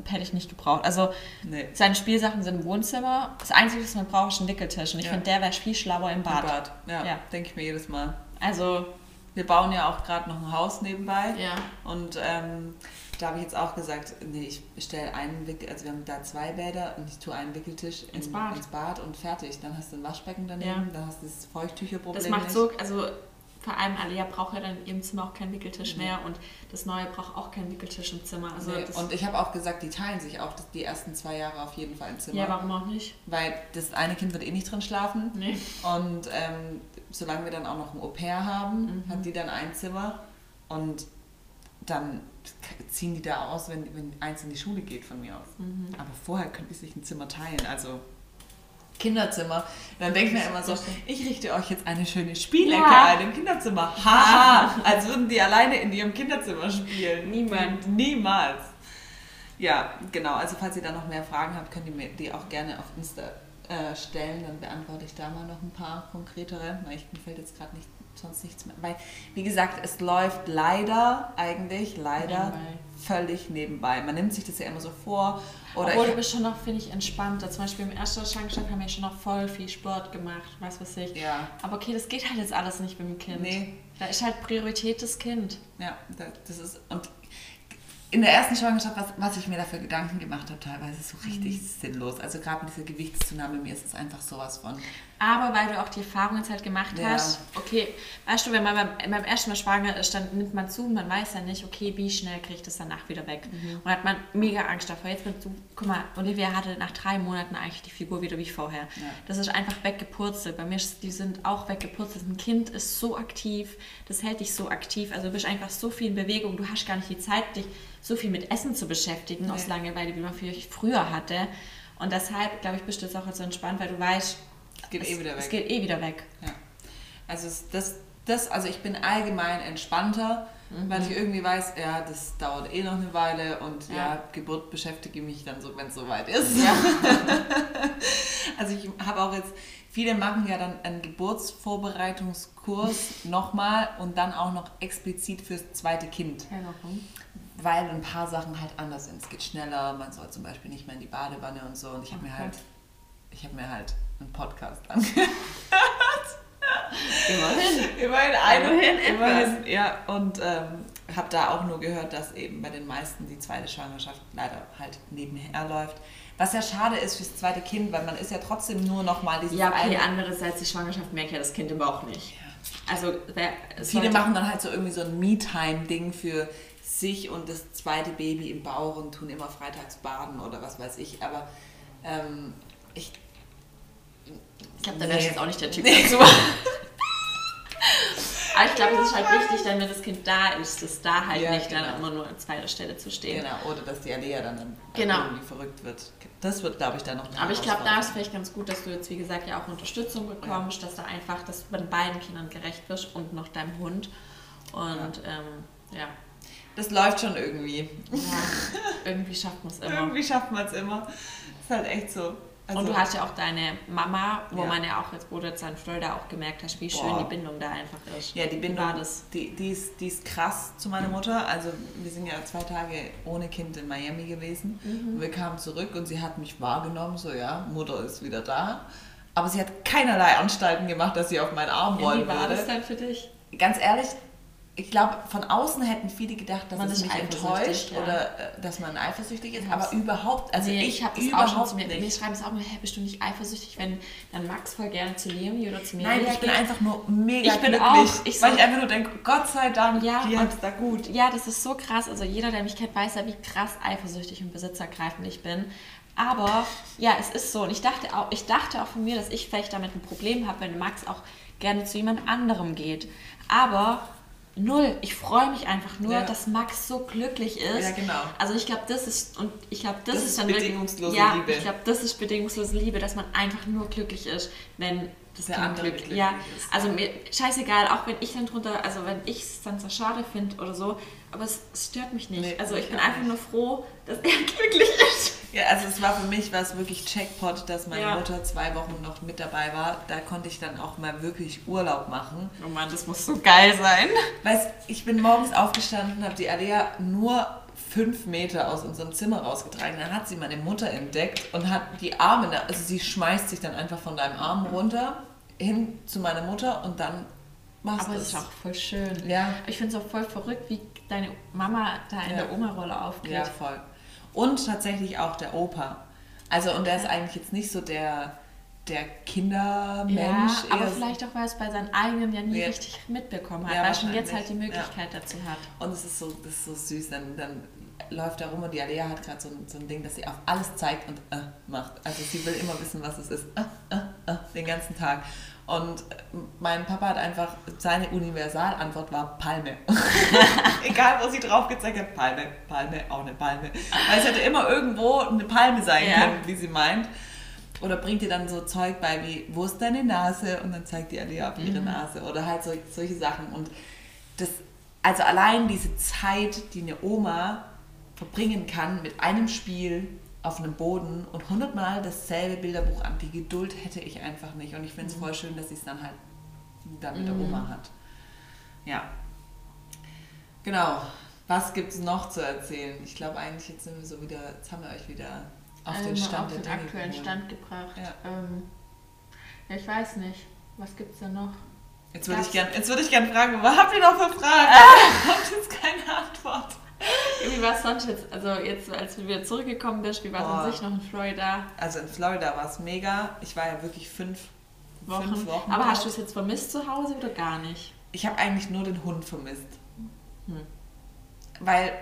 hätte ich nicht gebraucht. Also Nee. seine Spielsachen sind im Wohnzimmer. Das Einzige, was man braucht, ist ein Wickeltisch. Und ich Ja. finde, der wäre viel schlauer im Bad. Bad. Bad. Ja, Ja. denke ich mir jedes Mal. Also, Wir bauen ja auch gerade noch ein Haus nebenbei. ja. Und ähm, da habe ich jetzt auch gesagt, nee, ich stelle einen Wickel, also wir haben da zwei Bäder und ich tue einen Wickeltisch in, Ins Bad. ins Bad und fertig. Dann hast du ein Waschbecken daneben, Ja. dann hast du das Feuchttücherproblem Das macht nicht. so, also vor allem Alia braucht ja dann in ihrem Zimmer auch keinen Wickeltisch Nee. mehr und das neue braucht auch keinen Wickeltisch im Zimmer. Also Nee, und ich habe auch gesagt, die teilen sich auch die ersten zwei Jahre auf jeden Fall im Zimmer. ja, warum auch nicht? Weil das eine Kind wird eh nicht drin schlafen. Nee. Und ähm, solange wir dann auch noch ein Au-pair haben, Mhm. hat die dann ein Zimmer und dann ziehen die da aus, wenn, wenn eins in die Schule geht von mir aus. Mhm. Aber vorher können die sich ein Zimmer teilen, also Kinderzimmer. Dann denkt man immer so, ich richte euch jetzt eine schöne Spielecke Ja. ein im Kinderzimmer. Haha, (laughs) als würden die alleine in ihrem Kinderzimmer spielen. Niemand. Niemals. Ja, genau. Also falls ihr da noch mehr Fragen habt, könnt ihr mir die auch gerne auf Insta äh, stellen. Dann beantworte ich da mal noch ein paar konkretere. Weil ich, mir fällt jetzt gerade nicht, sonst nichts mehr. Weil, wie gesagt, es läuft leider, eigentlich leider, Nebenbei. völlig nebenbei. Man nimmt sich das ja immer so vor. Oder Obwohl ich, du bist schon noch, finde ich, entspannter. Zum Beispiel im ersten Schwangerschaft haben wir schon noch voll viel Sport gemacht, was weiß ich. ja, Aber okay, das geht halt jetzt alles nicht mit dem Kind. Nee. Da ist halt Priorität das Kind. ja, da- das ist. Und in der ersten Schwangerschaft, was, was ich mir dafür Gedanken gemacht habe, teilweise so richtig sinnlos. Also gerade mit dieser Gewichtszunahme, mir ist es einfach sowas von. Aber weil du auch die Erfahrung jetzt halt gemacht Ja. hast, okay, weißt du, wenn man beim, beim ersten Mal schwanger ist, dann nimmt man zu und man weiß ja nicht, okay, wie schnell kriege ich das danach wieder weg. Mhm. Und hat man mega Angst davor. Jetzt mit so, guck mal, Olivia hatte nach drei Monaten eigentlich die Figur wieder wie vorher. Ja. Das ist einfach weggepurzelt. Bei mir, ist, die sind auch weggepurzelt. Ein Kind ist so aktiv, das hält dich so aktiv. Also du bist einfach so viel in Bewegung. Du hast gar nicht die Zeit, dich so viel mit Essen zu beschäftigen, aus Nee. Langeweile, wie man vielleicht früher hatte. Und deshalb, glaube ich, bist du jetzt auch so entspannt, weil du weißt, Es geht eh wieder weg. es geht eh wieder weg. Ja. Also es, das, das, also ich bin allgemein entspannter, weil ich irgendwie weiß, ja, das dauert eh noch eine Weile und ja, Ja. Geburt beschäftige mich dann so, wenn es soweit ist. Ja. (laughs) Also ich habe auch jetzt, viele machen ja dann einen Geburtsvorbereitungskurs (laughs) nochmal und dann auch noch explizit fürs zweite Kind, Ja, warum? weil ein paar Sachen halt anders sind. Es geht schneller, man soll zum Beispiel nicht mehr in die Badewanne und so und ich habe mir Okay. halt, ich habe mir halt einen Podcast angehört. Immerhin. Immerhin eine. Immerhin immerhin, ja. Und ähm, habe da auch nur gehört, dass eben bei den meisten die zweite Schwangerschaft leider halt nebenher läuft. Was ja schade ist fürs zweite Kind, weil man ist ja trotzdem nur noch mal dieses Ja, okay, eine- andererseits, die Schwangerschaft merkt ja das Kind im Bauch nicht. Also, wer, Viele machen dann halt so irgendwie so ein Me-Time-Ding für sich und das zweite Baby im Bauch und tun immer freitags baden oder was weiß ich. Aber ähm, ich Ich glaube, da wäre ich Nee. jetzt auch nicht der Typ dazu. Aber ich glaube, es ist halt wichtig, dann, wenn das Kind da ist, dass da halt Ja, nicht genau. dann immer nur an zweiter Stelle zu stehen. Genau, oder dass die Alea dann, dann Genau. irgendwie verrückt wird. Das wird, glaube ich, dann noch Aber ich glaube, da ist Herausforderung. vielleicht ganz gut, dass du jetzt, wie gesagt, ja auch Unterstützung bekommst, dass da einfach, dass du bei den beiden Kindern gerecht wirst und noch deinem Hund. Und ja, ähm, ja. das läuft schon irgendwie. Ja, irgendwie schafft man es immer. (laughs) irgendwie schafft man es immer. Das ist halt echt so. Also, und du hast ja auch deine Mama, wo Ja. man ja auch jetzt, wo du jetzt in Florida auch gemerkt hast, wie schön Boah. die Bindung da einfach ist. Ja, die Bindung, war das? Die, die, ist, die ist krass zu meiner Mutter. Also wir sind ja zwei Tage ohne Kind in Miami gewesen. Mhm. Und wir kamen zurück und sie hat mich wahrgenommen, so ja, Mutter ist wieder da. Aber sie hat keinerlei Anstalten gemacht, dass sie auf meinen Arm Ja, wollen wie war würde. das dann für dich? Ganz ehrlich, ich glaube, von außen hätten viele gedacht, dass Man es eifersüchtig, enttäuscht ja. oder äh, dass man eifersüchtig ist, aber überhaupt, also nee, ich, habe das überhaupt auch schon zu mir. nicht. Mir schreiben es auch mal, hä, bist du nicht eifersüchtig, wenn dann Max voll gerne zu Leonie oder zu mir Nein, ich bin geht? einfach nur mega Ich bin glücklich, auch- ich weil so- ich einfach nur denke, Gott sei Dank, Ja, die und- hat's da gut. Ja, das ist so krass. Also jeder, der mich kennt, weiß ja, wie krass eifersüchtig und besitzergreifend ich bin. Aber ja, es ist so. Und ich dachte auch, ich dachte auch von mir, dass ich vielleicht damit ein Problem habe, wenn Max auch gerne zu jemand anderem geht. Aber null. Ich freue mich einfach nur, Ja. dass Max so glücklich ist. Ja, genau. Also ich glaube, das ist und ich glaube, das, Das ist dann wirklich- bedingungslose ja, Liebe. Ich glaube, das ist bedingungslose Liebe, dass man einfach nur glücklich ist, wenn das Der Kind andere glücklich Ja, ist. also mir scheißegal, auch wenn ich dann drunter, also wenn ich es dann so schade finde oder so, aber es, es stört mich nicht. Nee, also ich bin einfach nicht. nur froh, dass er (laughs) glücklich ist. Also es war für mich war es wirklich Jackpot, dass meine Ja. Mutter zwei Wochen noch mit dabei war. Da konnte ich dann auch mal wirklich Urlaub machen. Oh Mann, das muss so geil sein. Weißt, ich bin morgens aufgestanden, habe die Alea nur fünf Meter aus unserem Zimmer rausgetragen. Dann hat sie meine Mutter entdeckt und hat die Arme, also sie schmeißt sich dann einfach von deinem Arm runter hin zu meiner Mutter und dann machst Aber du es es. ist auch voll schön. Ja. Ich finde es auch voll verrückt, wie deine Mama da in Ja. der Oma-Rolle aufgeht. Ja, voll. Und tatsächlich auch der Opa. Also, und der ist eigentlich jetzt nicht so der, der Kindermensch. Ja, aber vielleicht auch, weil es bei seinen eigenen ja nie Ja. richtig mitbekommen hat, Ja, weil schon jetzt halt die Möglichkeit dazu hat. Und es ist so, das ist so süß. Dann, dann läuft er rum und die Alea hat gerade so, ein- so ein Ding, dass sie auf alles zeigt und äh, macht. Also sie will immer wissen, was es ist. Äh, äh, äh, den ganzen Tag. Und mein Papa hat einfach, seine Universalantwort war Palme. (laughs) Egal, wo sie drauf gezeigt hat, Palme, Palme, auch eine Palme. Weil es hätte immer irgendwo eine Palme sein Ja. können, wie sie meint. Oder bringt ihr dann so Zeug bei wie, wo ist deine Nase? Und dann zeigt die Alea auf Mhm. ihre Nase. Oder halt so, solche Sachen. Und das, also allein diese Zeit, die eine Oma verbringen kann mit einem Spiel auf einem Boden und hundertmal dasselbe Bilderbuch an, die Geduld hätte ich einfach nicht. Und ich finde es Mhm. voll schön, dass sie es dann halt dann mit der Oma hat. Ja. Genau. Was gibt es noch zu erzählen? Ich glaube eigentlich, jetzt sind wir so wieder, jetzt haben wir euch wieder auf den Ähm, Stand auf der den aktuellen geholt. Stand gebracht. Ja. Ähm, ja, ich weiß nicht. Was gibt's da noch? Jetzt würde ich Gab's- gern, jetzt würde ich gern fragen, was habt ihr noch für Fragen? (laughs) Ich habe jetzt keine Antwort. Wie war es sonst jetzt? Also jetzt, als du wieder zurückgekommen bist, wie war es an sich noch in Florida? Also in Florida war es mega. Ich war ja wirklich fünf Wochen. Fünf Wochen Aber hast du es jetzt vermisst zu Hause oder gar nicht? Ich habe eigentlich nur den Hund vermisst. Hm. Weil,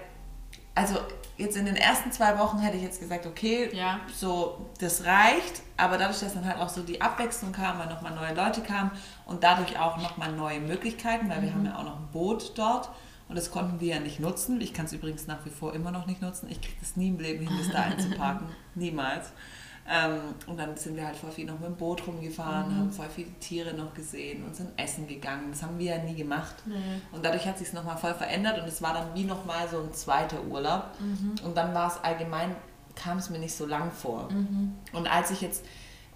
also jetzt in den ersten zwei Wochen hätte ich jetzt gesagt, okay, Ja. so das reicht. Aber dadurch, dass dann halt auch so die Abwechslung kam, weil nochmal neue Leute kamen und dadurch auch nochmal neue Möglichkeiten, weil wir haben ja auch noch ein Boot dort. Und das konnten wir ja nicht nutzen. Ich kann es übrigens nach wie vor immer noch nicht nutzen. Ich kriege das nie im Leben hin, das da einzuparken. (laughs) Niemals. Ähm, und dann sind wir halt voll viel noch mit dem Boot rumgefahren, haben voll viele Tiere noch gesehen und sind essen gegangen. Das haben wir ja nie gemacht. Und dadurch hat sich es nochmal voll verändert und es war dann wie nochmal so ein zweiter Urlaub. Und dann war es allgemein, kam es mir nicht so lang vor. Und als ich jetzt,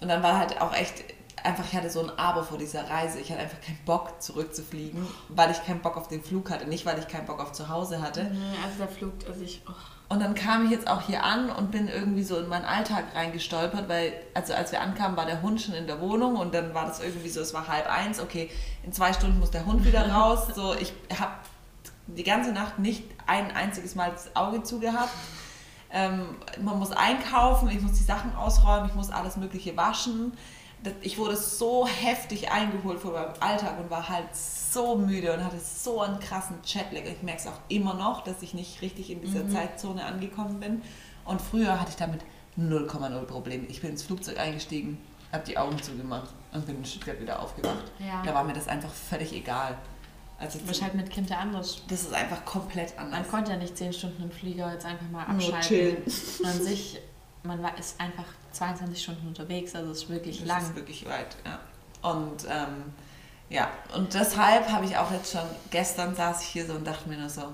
und dann war halt auch echt, einfach, ich hatte so ein Aber vor dieser Reise. Ich hatte einfach keinen Bock zurückzufliegen, weil ich keinen Bock auf den Flug hatte. Nicht, weil ich keinen Bock auf zu Hause hatte. Also der Flug, also ich. Oh. Und dann kam ich jetzt auch hier an und bin irgendwie so in meinen Alltag reingestolpert, weil, also als wir ankamen, war der Hund schon in der Wohnung und dann war das irgendwie so, es war halb eins, okay, in zwei Stunden muss der Hund wieder (laughs) raus. So, ich habe die ganze Nacht nicht ein einziges Mal das Auge zugehabt. Ähm, man muss einkaufen, ich muss die Sachen ausräumen, ich muss alles Mögliche waschen. Ich wurde so heftig eingeholt vor meinem Alltag und war halt so müde und hatte so einen krassen Jetlag. Ich merke es auch immer noch, dass ich nicht richtig in dieser Zeitzone angekommen bin. Und früher hatte ich damit 0,0 Probleme. Ich bin ins Flugzeug eingestiegen, habe die Augen zugemacht und bin in Stuttgart wieder aufgewacht. Ja. Da war mir das einfach völlig egal. Also Du bist halt mit Kind anders. das ist einfach komplett anders. Man konnte ja nicht zehn Stunden im Flieger jetzt einfach mal Nur abschalten. chillen. Und an sich, man war, ist einfach 22 Stunden unterwegs, also es ist wirklich Das lang. ist wirklich weit, ja. Und ähm, ja, und deshalb habe ich auch jetzt schon, gestern saß ich hier so und dachte mir nur so, Ja.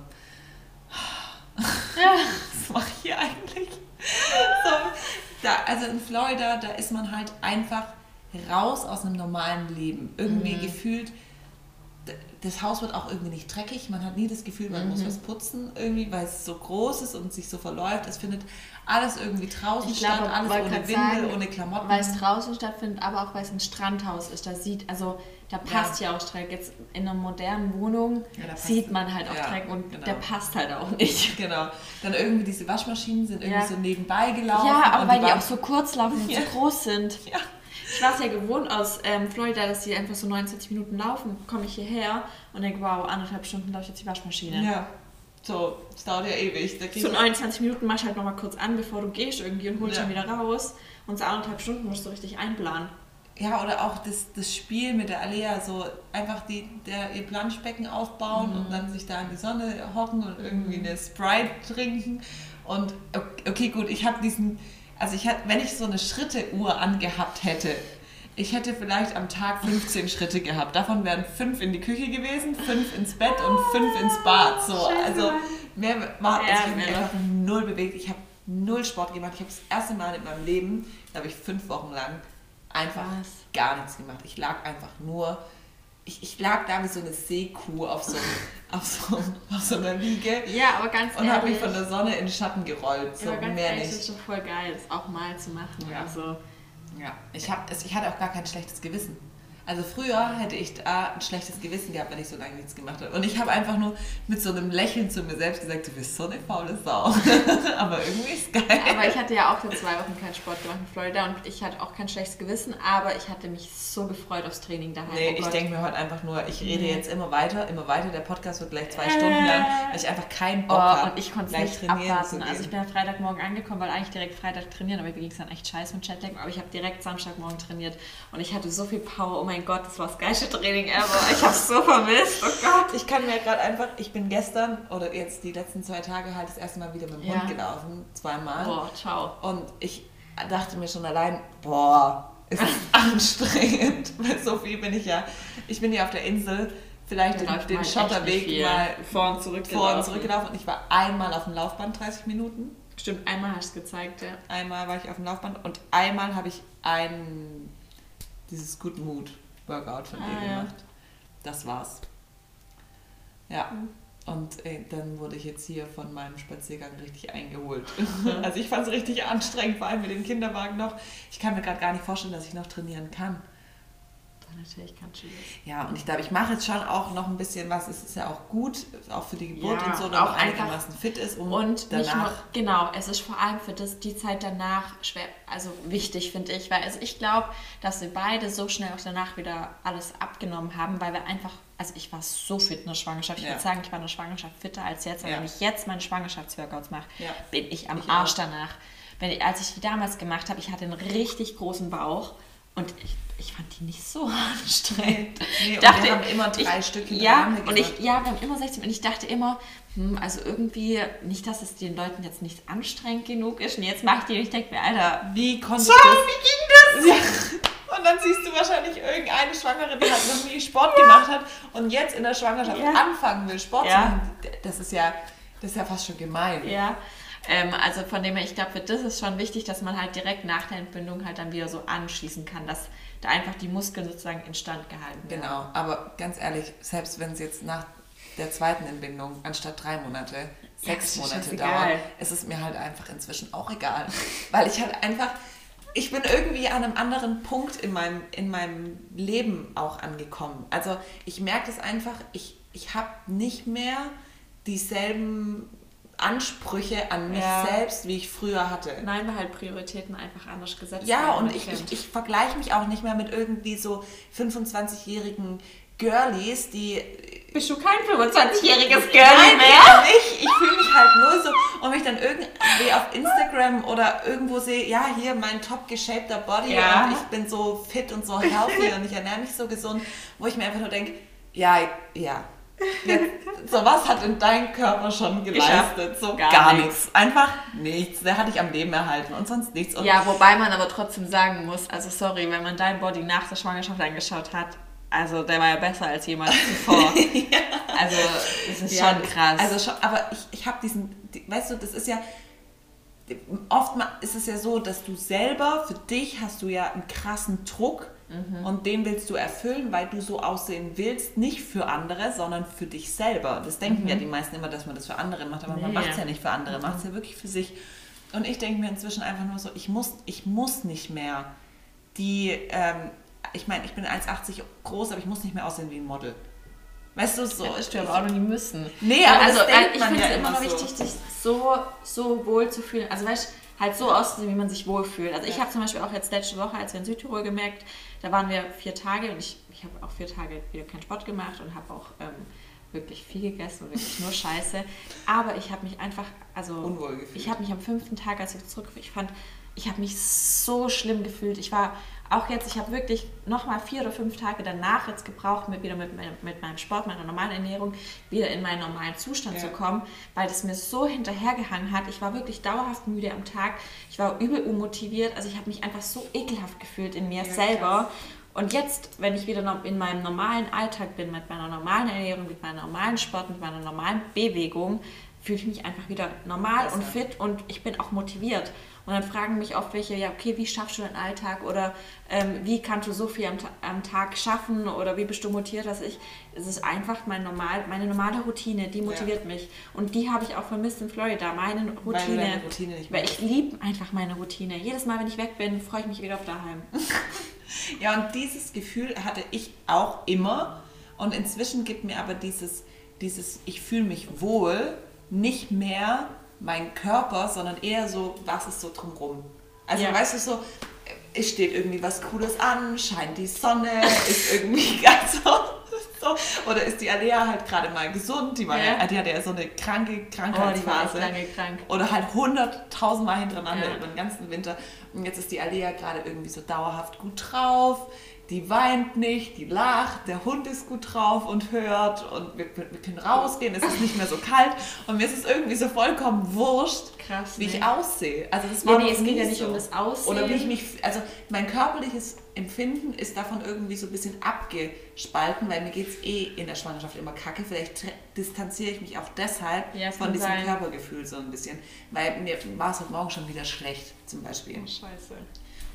(laughs) Was mache ich hier eigentlich? So, da, also in Florida, da ist man halt einfach raus aus einem normalen Leben. Irgendwie mhm. gefühlt, das Haus wird auch irgendwie nicht dreckig. Man hat nie das Gefühl, man mhm. muss was putzen, irgendwie, weil es so groß ist und sich so verläuft. Es findet alles irgendwie draußen ich statt, alles ohne Windel, sagen, ohne Klamotten. Weil es draußen stattfindet, aber auch weil es ein Strandhaus ist. Da sieht, also da passt ja, ja auch Dreck. Jetzt in einer modernen Wohnung ja, sieht man halt auch ja, Dreck und genau. der passt halt auch nicht. Genau. Dann irgendwie diese Waschmaschinen sind irgendwie so nebenbei gelaufen. Ja, aber weil die, die auch so kurz laufen und so groß sind. (laughs) Ja. Ich war es ja gewohnt aus ähm, Florida, dass die einfach so 29 Minuten laufen. Komme ich hierher und denke, wow, anderthalb Stunden laufe ich jetzt die Waschmaschine. Ja. So, es dauert ja ewig. so 29 Minuten machst du halt nochmal kurz an, bevor du gehst irgendwie und holst ja. dann wieder raus. Und so anderthalb Stunden musst du richtig einplanen. Ja, oder auch das, das Spiel mit der Alea, so einfach die, der, ihr Planschbecken aufbauen mhm. und dann sich da in die Sonne hocken und irgendwie eine Sprite trinken. Und okay, gut, ich habe diesen, also ich hatte, wenn ich so eine Schritteuhr angehabt hätte, ich hätte vielleicht am Tag 15 Schritte gehabt. Davon wären fünf in die Küche gewesen, fünf ins Bett und fünf ins Bad. So, also mehr war, also ich habe mich einfach null bewegt. Ich habe null Sport gemacht. Ich habe das erste Mal in meinem Leben, habe ich fünf Wochen lang einfach Was? gar nichts gemacht. Ich lag einfach nur, ich, ich lag da wie so eine Seekuh auf so, (laughs) auf so, auf so einer Liege. Ja, aber ganz Und habe mich von der Sonne in den Schatten gerollt. So ja, ganz mehr ehrlich, nicht. Das ist schon voll geil, das auch mal zu machen. Ja. Also, ja, ich, hab, ich hatte auch gar kein schlechtes Gewissen. Also früher hätte ich da ein schlechtes Gewissen gehabt, wenn ich so lange nichts gemacht habe. Und ich habe einfach nur mit so einem Lächeln zu mir selbst gesagt, du bist so eine faule Sau. (laughs) aber irgendwie ist geil. Aber ich hatte ja auch für zwei Wochen keinen Sport gemacht in Florida und ich hatte auch kein schlechtes Gewissen, aber ich hatte mich so gefreut aufs Training daheim. Nee, oh ich denke mir heute einfach nur, ich rede nee. jetzt immer weiter, immer weiter. Der Podcast wird gleich zwei äh. Stunden lang, weil ich einfach keinen Bock oh, habe. Und ich konnte es nicht abwarten. Also ich bin ja Freitagmorgen angekommen, weil eigentlich direkt Freitag trainieren, aber mir ging es dann echt scheiße mit Jetlag. Aber ich habe direkt Samstagmorgen trainiert und ich hatte so viel Power. Oh mein Gott, das war das geil geilste Training ever. Ich hab's so vermisst. Oh Gott. Ich kann mir gerade einfach, ich bin gestern oder jetzt die letzten zwei Tage halt das erste Mal wieder mit dem ja. Hund gelaufen. Zweimal. Boah, ciao. Und ich dachte mir schon allein, boah, ist das (laughs) anstrengend. Weil so viel bin ich ja. Ich bin ja auf der Insel vielleicht den, den Schotterweg mal vor und, zurück vor und zurückgelaufen. Und ich war einmal auf dem Laufband 30 Minuten. Stimmt, einmal hast du gezeigt, ja. Einmal war ich auf dem Laufband und einmal habe ich ein dieses Good Mood Workout von ah, ihr gemacht. Ja. Das war's. Ja. Mhm. Und ey, dann wurde ich jetzt hier von meinem Spaziergang richtig eingeholt. (laughs) also ich fand es richtig anstrengend, vor allem mit dem Kinderwagen noch. Ich kann mir gerade gar nicht vorstellen, dass ich noch trainieren kann natürlich kannst du das. Ja, und ich glaube, ich mache jetzt schon auch noch ein bisschen was. Es ist ja auch gut, auch für die Geburt ja, und so, dass auch einigermaßen fit ist. Um und danach. Nur, genau, es ist vor allem für das, die Zeit danach schwer, also wichtig, finde ich. Weil also ich glaube, dass wir beide so schnell auch danach wieder alles abgenommen haben, weil wir einfach, also ich war so fit in der Schwangerschaft. Ich ja. würde sagen, ich war in der Schwangerschaft fitter als jetzt. Aber ja. wenn ich jetzt meine Schwangerschaftsworkouts mache, bin ich am ich Arsch auch. danach. Wenn, als ich die damals gemacht habe, ich hatte einen richtig großen Bauch und ich, ich fand die nicht so (laughs) anstrengend. Nee, ich dachte, wir haben immer drei ich, Stück Ja, und ich, ja, wir haben immer 16 und ich dachte immer, hm, also irgendwie, nicht, dass es den Leuten jetzt nicht anstrengend genug ist. Und jetzt mache ich die und ich denke mir, Alter, wie konnte so, das? wie ging das? Ja. (laughs) Und dann siehst du wahrscheinlich irgendeine Schwangere, die halt noch nie Sport gemacht hat und jetzt in der Schwangerschaft ja. anfangen will, Sport ja. zu machen. Das ist ja, das ist ja fast schon gemein. Ja. Ähm, also von dem her, ich glaube, das ist schon wichtig, dass man halt direkt nach der Entbindung halt dann wieder so anschließen kann, dass da einfach die Muskeln sozusagen instand gehalten werden. Genau, aber ganz ehrlich, selbst wenn es jetzt nach der zweiten Entbindung anstatt drei Monate sechs ja, Monate dauert, ist es mir halt einfach inzwischen auch egal. Weil ich halt einfach, ich bin irgendwie an einem anderen Punkt in meinem, in meinem Leben auch angekommen. Also ich merke es einfach, ich, ich habe nicht mehr dieselben Ansprüche an mich ja. selbst, wie ich früher hatte. Nein, weil halt Prioritäten einfach anders gesetzt Ja, und ich, ich, ich vergleiche mich auch nicht mehr mit irgendwie so 25-jährigen Girlies, die. Bist du kein 25-jähriges Girlie mehr? Nein, nicht. Ich fühle mich halt nur so, und wenn ich dann irgendwie auf Instagram oder irgendwo sehe, ja, hier mein top geshapter Body ja. und ich bin so fit und so healthy (laughs) und ich ernähre mich so gesund, wo ich mir einfach nur denke, ja, ja, Jetzt, so was hat in dein Körper schon geleistet? So gar, gar nichts. Einfach nichts. Der hat dich am Leben erhalten und sonst nichts. Und ja, wobei man aber trotzdem sagen muss, also sorry, wenn man dein Body nach der Schwangerschaft angeschaut hat, also der war ja besser als jemals zuvor. (laughs) ja. Also es ist ja, schon krass. Also schon, aber ich, ich habe diesen, weißt du, das ist ja, oft ist es ja so, dass du selber, für dich hast du ja einen krassen Druck mhm. und den willst du erfüllen, weil du so aussehen willst, nicht für andere, sondern für dich selber. Das denken mhm. ja die meisten immer, dass man das für andere macht, aber nee. man macht es ja nicht für andere, man macht es ja wirklich für sich. Und ich denke mir inzwischen einfach nur so, ich muss, ich muss nicht mehr die, ähm, ich meine, ich bin 1,80 groß, aber ich muss nicht mehr aussehen wie ein Model. Weißt du, so. Ja, das stimmt, auch nie müssen. Nee, aber also, ich finde es ja immer noch so. wichtig, sich so, so wohl zu fühlen. Also, weißt du, halt so auszusehen, wie man sich wohlfühlt. Also, ich habe zum Beispiel auch jetzt letzte Woche, als wir in Südtirol gemerkt, da waren wir vier Tage und ich, ich habe auch vier Tage wieder keinen Sport gemacht und habe auch ähm, wirklich viel gegessen und wirklich nur Scheiße. Aber ich habe mich einfach, also. Unwohl gefühlt. Ich habe mich am fünften Tag, als ich zurück, ich fand, ich habe mich so schlimm gefühlt. Ich war auch jetzt, ich habe wirklich nochmal vier oder fünf Tage danach jetzt gebraucht, mit, wieder mit, mit meinem Sport, meiner normalen Ernährung, wieder in meinen normalen Zustand ja. zu kommen, weil das mir so hinterhergehangen hat. Ich war wirklich dauerhaft müde am Tag. Ich war übel unmotiviert. Also ich habe mich einfach so ekelhaft gefühlt in mir ja, selber. Krass. Und jetzt, wenn ich wieder in meinem normalen Alltag bin, mit meiner normalen Ernährung, mit meinem normalen Sport, mit meiner normalen Bewegung, fühle ich mich einfach wieder normal Besser. und fit und ich bin auch motiviert. Und dann fragen mich oft welche, ja, okay, wie schaffst du deinen Alltag oder ähm, wie kannst du so viel am, am, Tag schaffen oder wie bist du motiviert, dass ich, es ist einfach mein normal, meine normale Routine, die motiviert ja. mich. Und die habe ich auch vermisst in Florida, meine Routine. Weil, Routine weil ich liebe einfach meine Routine. Jedes Mal, wenn ich weg bin, freue ich mich wieder auf daheim. (laughs) ja, und dieses Gefühl hatte ich auch immer. Und inzwischen gibt mir aber dieses, dieses ich fühle mich wohl, nicht mehr mein Körper, sondern eher so, was ist so drumrum. Also ja. weißt du so, es steht irgendwie was Cooles an, scheint die Sonne, ist irgendwie (laughs) ganz so, so. Oder ist die Alea halt gerade mal gesund? Die, war ja. ja. die hatte ja so eine kranke Krankheitsphase. Oh, lange krank. Oder halt hunderttausendmal hintereinander ja. über den ganzen Winter. Und jetzt ist die Alea gerade irgendwie so dauerhaft gut drauf die weint nicht, die lacht, der Hund ist gut drauf und hört und wir, wir können rausgehen, es ist nicht mehr so kalt und mir ist es irgendwie so vollkommen wurscht, Krass, wie nee. ich aussehe. Also das war nee, nee, es geht ja nicht so. um das Aussehen. Oder wie ich mich, also mein körperliches Empfinden ist davon irgendwie so ein bisschen abgespalten, weil mir geht es eh in der Schwangerschaft immer kacke. Vielleicht distanziere ich mich auch deshalb ja, von diesem sein. Körpergefühl so ein bisschen, weil mir war es heute Morgen schon wieder schlecht zum Beispiel. Oh, scheiße.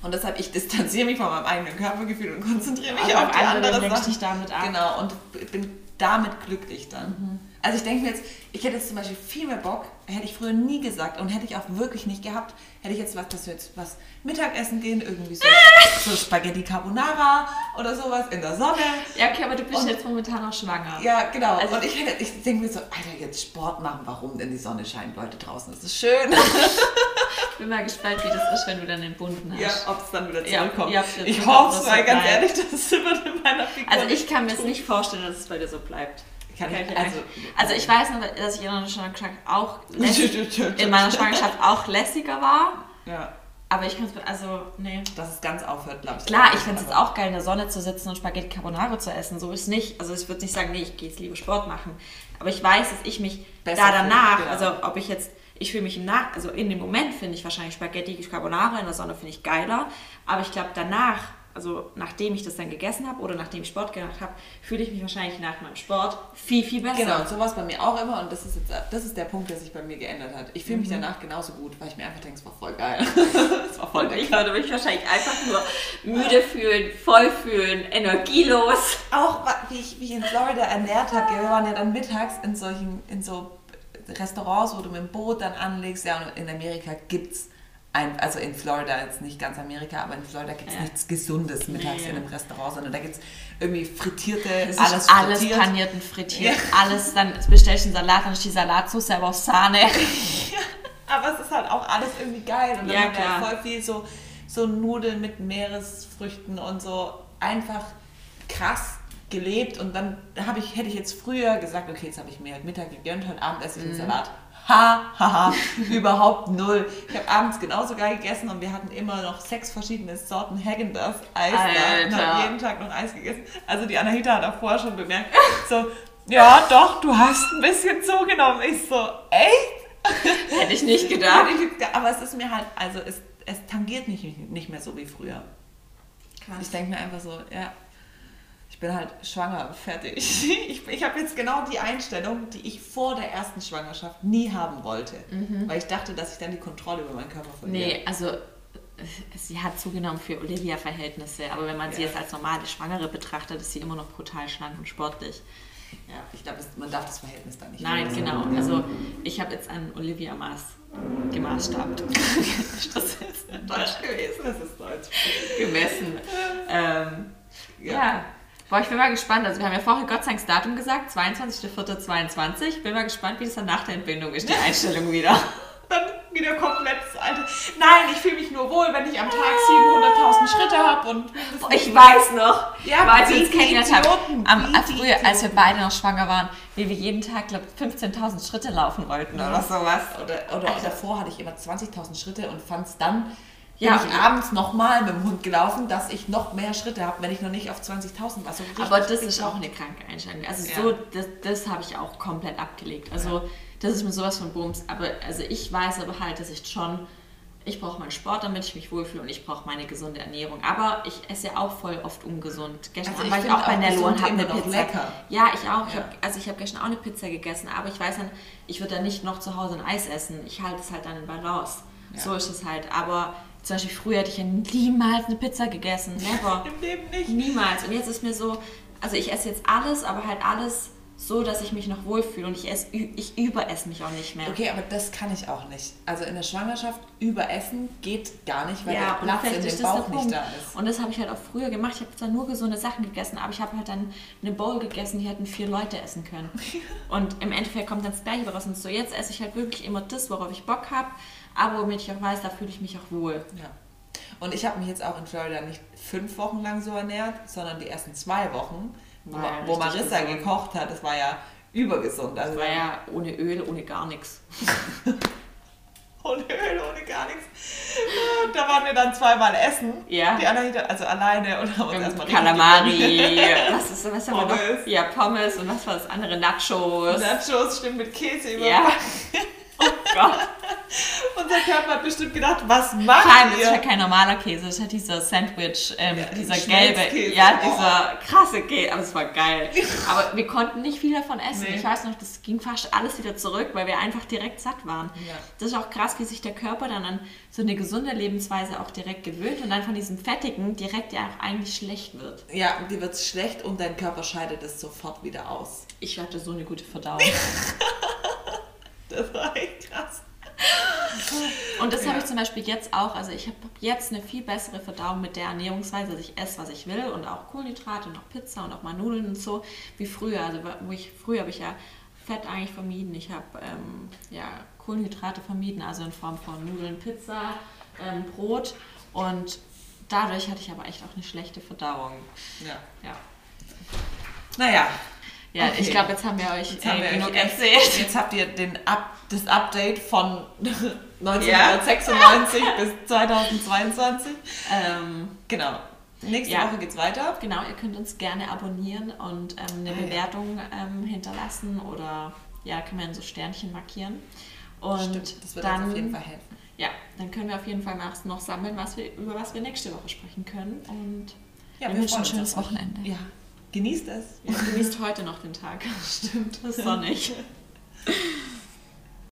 Und deshalb, ich distanziere mich von meinem eigenen Körpergefühl und konzentriere mich also auf, die andere, andere Sache. dich damit ab. Genau, und bin damit glücklich dann. Mhm. Also ich denke mir jetzt, ich hätte jetzt zum Beispiel viel mehr Bock, hätte ich früher nie gesagt und hätte ich auch wirklich nicht gehabt, hätte ich jetzt was, dass wir jetzt was Mittagessen gehen, irgendwie so, (laughs) so Spaghetti Carbonara oder sowas in der Sonne. Ja, okay, aber du bist und, jetzt momentan auch schwanger. Ja, genau. Also und ich, ich denke mir so, Alter, jetzt Sport machen, warum denn die Sonne scheint, Leute, draußen ist es schön. (laughs) ich bin mal gespannt, wie das ist, wenn du dann den Bunden hast. Ja, ob es dann wieder zurückkommt. Ja, ja, ich hoffe es, weil ganz ehrlich, das ist immer in meiner Figur. Also ich kann mir es nicht vorstellen, dass es bei dir so bleibt. Kann ich, also, also ich weiß noch, dass ich in meiner Schwangerschaft auch, (laughs) in meiner Schwangerschaft auch lässiger war. Ja. Aber ich kann es, also, nee. Dass es ganz aufhört, glaube ich. Klar, ich finde es jetzt auch geil, in der Sonne zu sitzen und Spaghetti Carbonara zu essen. So ist nicht. Also, ich würde nicht sagen, nee, ich gehe jetzt lieber Sport machen. Aber ich weiß, dass ich mich Besser da danach, genau. also, ob ich jetzt, ich fühle mich im Nach, also in dem Moment finde ich wahrscheinlich Spaghetti Carbonara, in der Sonne finde ich geiler. Aber ich glaube, danach also nachdem ich das dann gegessen habe oder nachdem ich Sport gemacht habe, fühle ich mich wahrscheinlich nach meinem Sport viel, viel besser. Genau, und so war es bei mir auch immer und das ist, jetzt, das ist der Punkt, der sich bei mir geändert hat. Ich fühle mich mhm. danach genauso gut, weil ich mir einfach denke, es war voll geil. (laughs) es war voll geil. Ich würde mich wahrscheinlich einfach nur müde fühlen, voll fühlen, energielos. Auch wie ich mich in Florida ernährt habe, wir waren ja dann mittags in solchen, in so Restaurants, wo du mit dem Boot dann anlegst, ja, und in Amerika gibt es ein, also in Florida, jetzt nicht ganz Amerika, aber in Florida gibt es ja. nichts Gesundes mittags nee. in einem Restaurant, sondern da gibt es irgendwie frittierte, das alles alles frittiert. paniert und frittiert, ja. alles, dann bestellst du einen Salat, dann ist die Salatsauce aber auch Sahne. (laughs) Ja. Aber es ist halt auch alles irgendwie geil und dann ja, haben wir voll viel so, so Nudeln mit Meeresfrüchten und so einfach krass gelebt und dann habe ich, hätte ich jetzt früher gesagt, okay, jetzt habe ich mir halt Mittag gegönnt, heute Abend esse ich einen mm. Salat ha, ha, ha, (laughs) überhaupt null. Ich habe abends genauso geil gegessen und wir hatten immer noch sechs verschiedene Sorten Häagen-Dazs Eis da und haben jeden Tag noch Eis gegessen. Also die Anahita hat auch vorher schon bemerkt, (laughs) so, ja doch, du hast ein bisschen zugenommen. Ich so, echt? (laughs) Hätte ich nicht gedacht. Aber es ist mir halt, also es, es tangiert nicht, nicht mehr so wie früher. Krass. Ich denke mir einfach so, ja, bin halt schwanger, fertig. (laughs) Ich, ich habe jetzt genau die Einstellung, die ich vor der ersten Schwangerschaft nie haben wollte. Mhm. Weil ich dachte, dass ich dann die Kontrolle über meinen Körper verliere. Nee, also sie hat zugenommen für Olivia-Verhältnisse, aber wenn man ja. sie jetzt als normale Schwangere betrachtet, ist sie immer noch brutal schlank und sportlich. Ja, ich glaube, man darf das Verhältnis da nicht Nein, genau. Also ich habe jetzt an Olivia Maß gemaßstabt. (laughs) das ist Deutsch gewesen. Das ist Deutsch. Gemessen. Ähm, ja. ja. Boah, ich bin mal gespannt. Also wir haben ja vorher Gott sei Dank das Datum gesagt, 22.04.22. Ich bin mal gespannt, wie das dann nach der Entbindung ist, die Einstellung wieder (laughs) dann wieder komplett das alte. Nein, ich fühle mich nur wohl, wenn ich am Tag 700.000 Schritte habe und ich weiß noch, ja, weil wir uns kennengelernt haben, am, früher, als wir beide noch schwanger waren, wie wir jeden Tag, glaube 15.000 Schritte laufen wollten oder sowas. Oder, oder davor hatte ich immer 20.000 Schritte und fand es dann ja, bin ich abends nochmal mit dem Hund gelaufen, dass ich noch mehr Schritte habe, wenn ich noch nicht auf 20.000 war. So Aber das ist auch eine kranke Einstellung. Also ja. so, das, das habe ich auch komplett abgelegt. Also ja. das ist mir sowas von Bums. Aber also ich weiß aber halt, dass ich schon, ich brauche meinen Sport, damit ich mich wohlfühle und ich brauche meine gesunde Ernährung. Aber ich esse ja auch voll oft ungesund. Gestern also war ich auch bei Nello und habe eine Pizza. Lecker. Ja, ich auch. Ja. Ich hab, also ich habe gestern auch eine Pizza gegessen, aber ich weiß dann, ich würde dann nicht noch zu Hause ein Eis essen. Ich halte es halt dann in Balance. So ist es halt. Aber zum Beispiel früher hätte ich ja niemals eine Pizza gegessen. Never. (laughs) Im Leben nicht. Niemals. Und jetzt ist mir so, also ich esse jetzt alles, aber halt alles so, dass ich mich noch wohlfühle und ich esse, ich überesse mich auch nicht mehr. Okay, aber das kann ich auch nicht. Also in der Schwangerschaft überessen geht gar nicht, weil ja, der Platz in dem Bauch nicht da ist. Und das habe ich halt auch früher gemacht. Ich habe zwar nur gesunde Sachen gegessen, aber ich habe halt dann eine Bowl gegessen, die hätten vier Leute essen können. (laughs) und im Endeffekt kommt dann das Gleiche raus. Und so jetzt esse ich halt wirklich immer das, worauf ich Bock habe aber womit ich auch weiß, da fühle ich mich auch wohl. Ja. Und ich habe mich jetzt auch in Florida nicht fünf Wochen lang so ernährt, sondern die ersten zwei Wochen, wo, ja wo Marissa gesund. gekocht hat, das war ja übergesund. Also das war ja ohne Öl, ohne gar nichts. (laughs) ohne Öl, ohne gar nichts. Da waren wir dann zweimal essen. Ja. Die anderen, also alleine und haben uns erstmal Kalamari. was ist was haben wir noch? Ja, Pommes und was war das andere? Nachos. Nachos, stimmt, mit Käse überbacken. Ja. Oh Gott. Unser Körper hat bestimmt gedacht, was macht Nein, ihr? das ist ja kein normaler Käse, das ist halt dieser Sandwich, ähm, ja, dieser gelbe, ja, oh. dieser krasse Käse, aber es war geil. (laughs) aber wir konnten nicht viel davon essen. Nee. Ich weiß noch, das ging fast alles wieder zurück, weil wir einfach direkt satt waren. Ja. Das ist auch krass, wie sich der Körper dann an so eine gesunde Lebensweise auch direkt gewöhnt und dann von diesem Fettigen direkt ja auch eigentlich schlecht wird. Ja, dir wird es schlecht und dein Körper scheidet es sofort wieder aus. Ich hatte so eine gute Verdauung. (laughs) das war echt krass. Und das ja. habe ich zum Beispiel jetzt auch. Also ich habe jetzt eine viel bessere Verdauung mit der Ernährungsweise. Also ich esse, was ich will und auch Kohlenhydrate und auch Pizza und auch mal Nudeln und so wie früher. Also wo ich früher habe ich ja Fett eigentlich vermieden. Ich habe ähm, ja, Kohlenhydrate vermieden, also in Form von Nudeln, Pizza, ähm, Brot und dadurch hatte ich aber echt auch eine schlechte Verdauung. Ja. ja. Naja, ja, okay. ich glaube, jetzt haben wir euch jetzt haben wir genug euch erzählt. Jetzt habt ihr den Up, das Update von 1996 (laughs) ja. bis 2022. Ähm, genau. Nächste ja. Woche geht's weiter. Genau, ihr könnt uns gerne abonnieren und ähm, eine ah, Bewertung ähm, hinterlassen oder ja, kann man so Sternchen markieren. Und Stimmt, das wird dann, uns auf jeden Fall helfen. Ja, dann können wir auf jeden Fall noch sammeln, was wir, über was wir nächste Woche sprechen können. Und ja, wir wünschen ein schönes Wochenende. Ja. Genießt es. Ja, genießt heute noch den Tag. (laughs) Stimmt, sonnig. (laughs)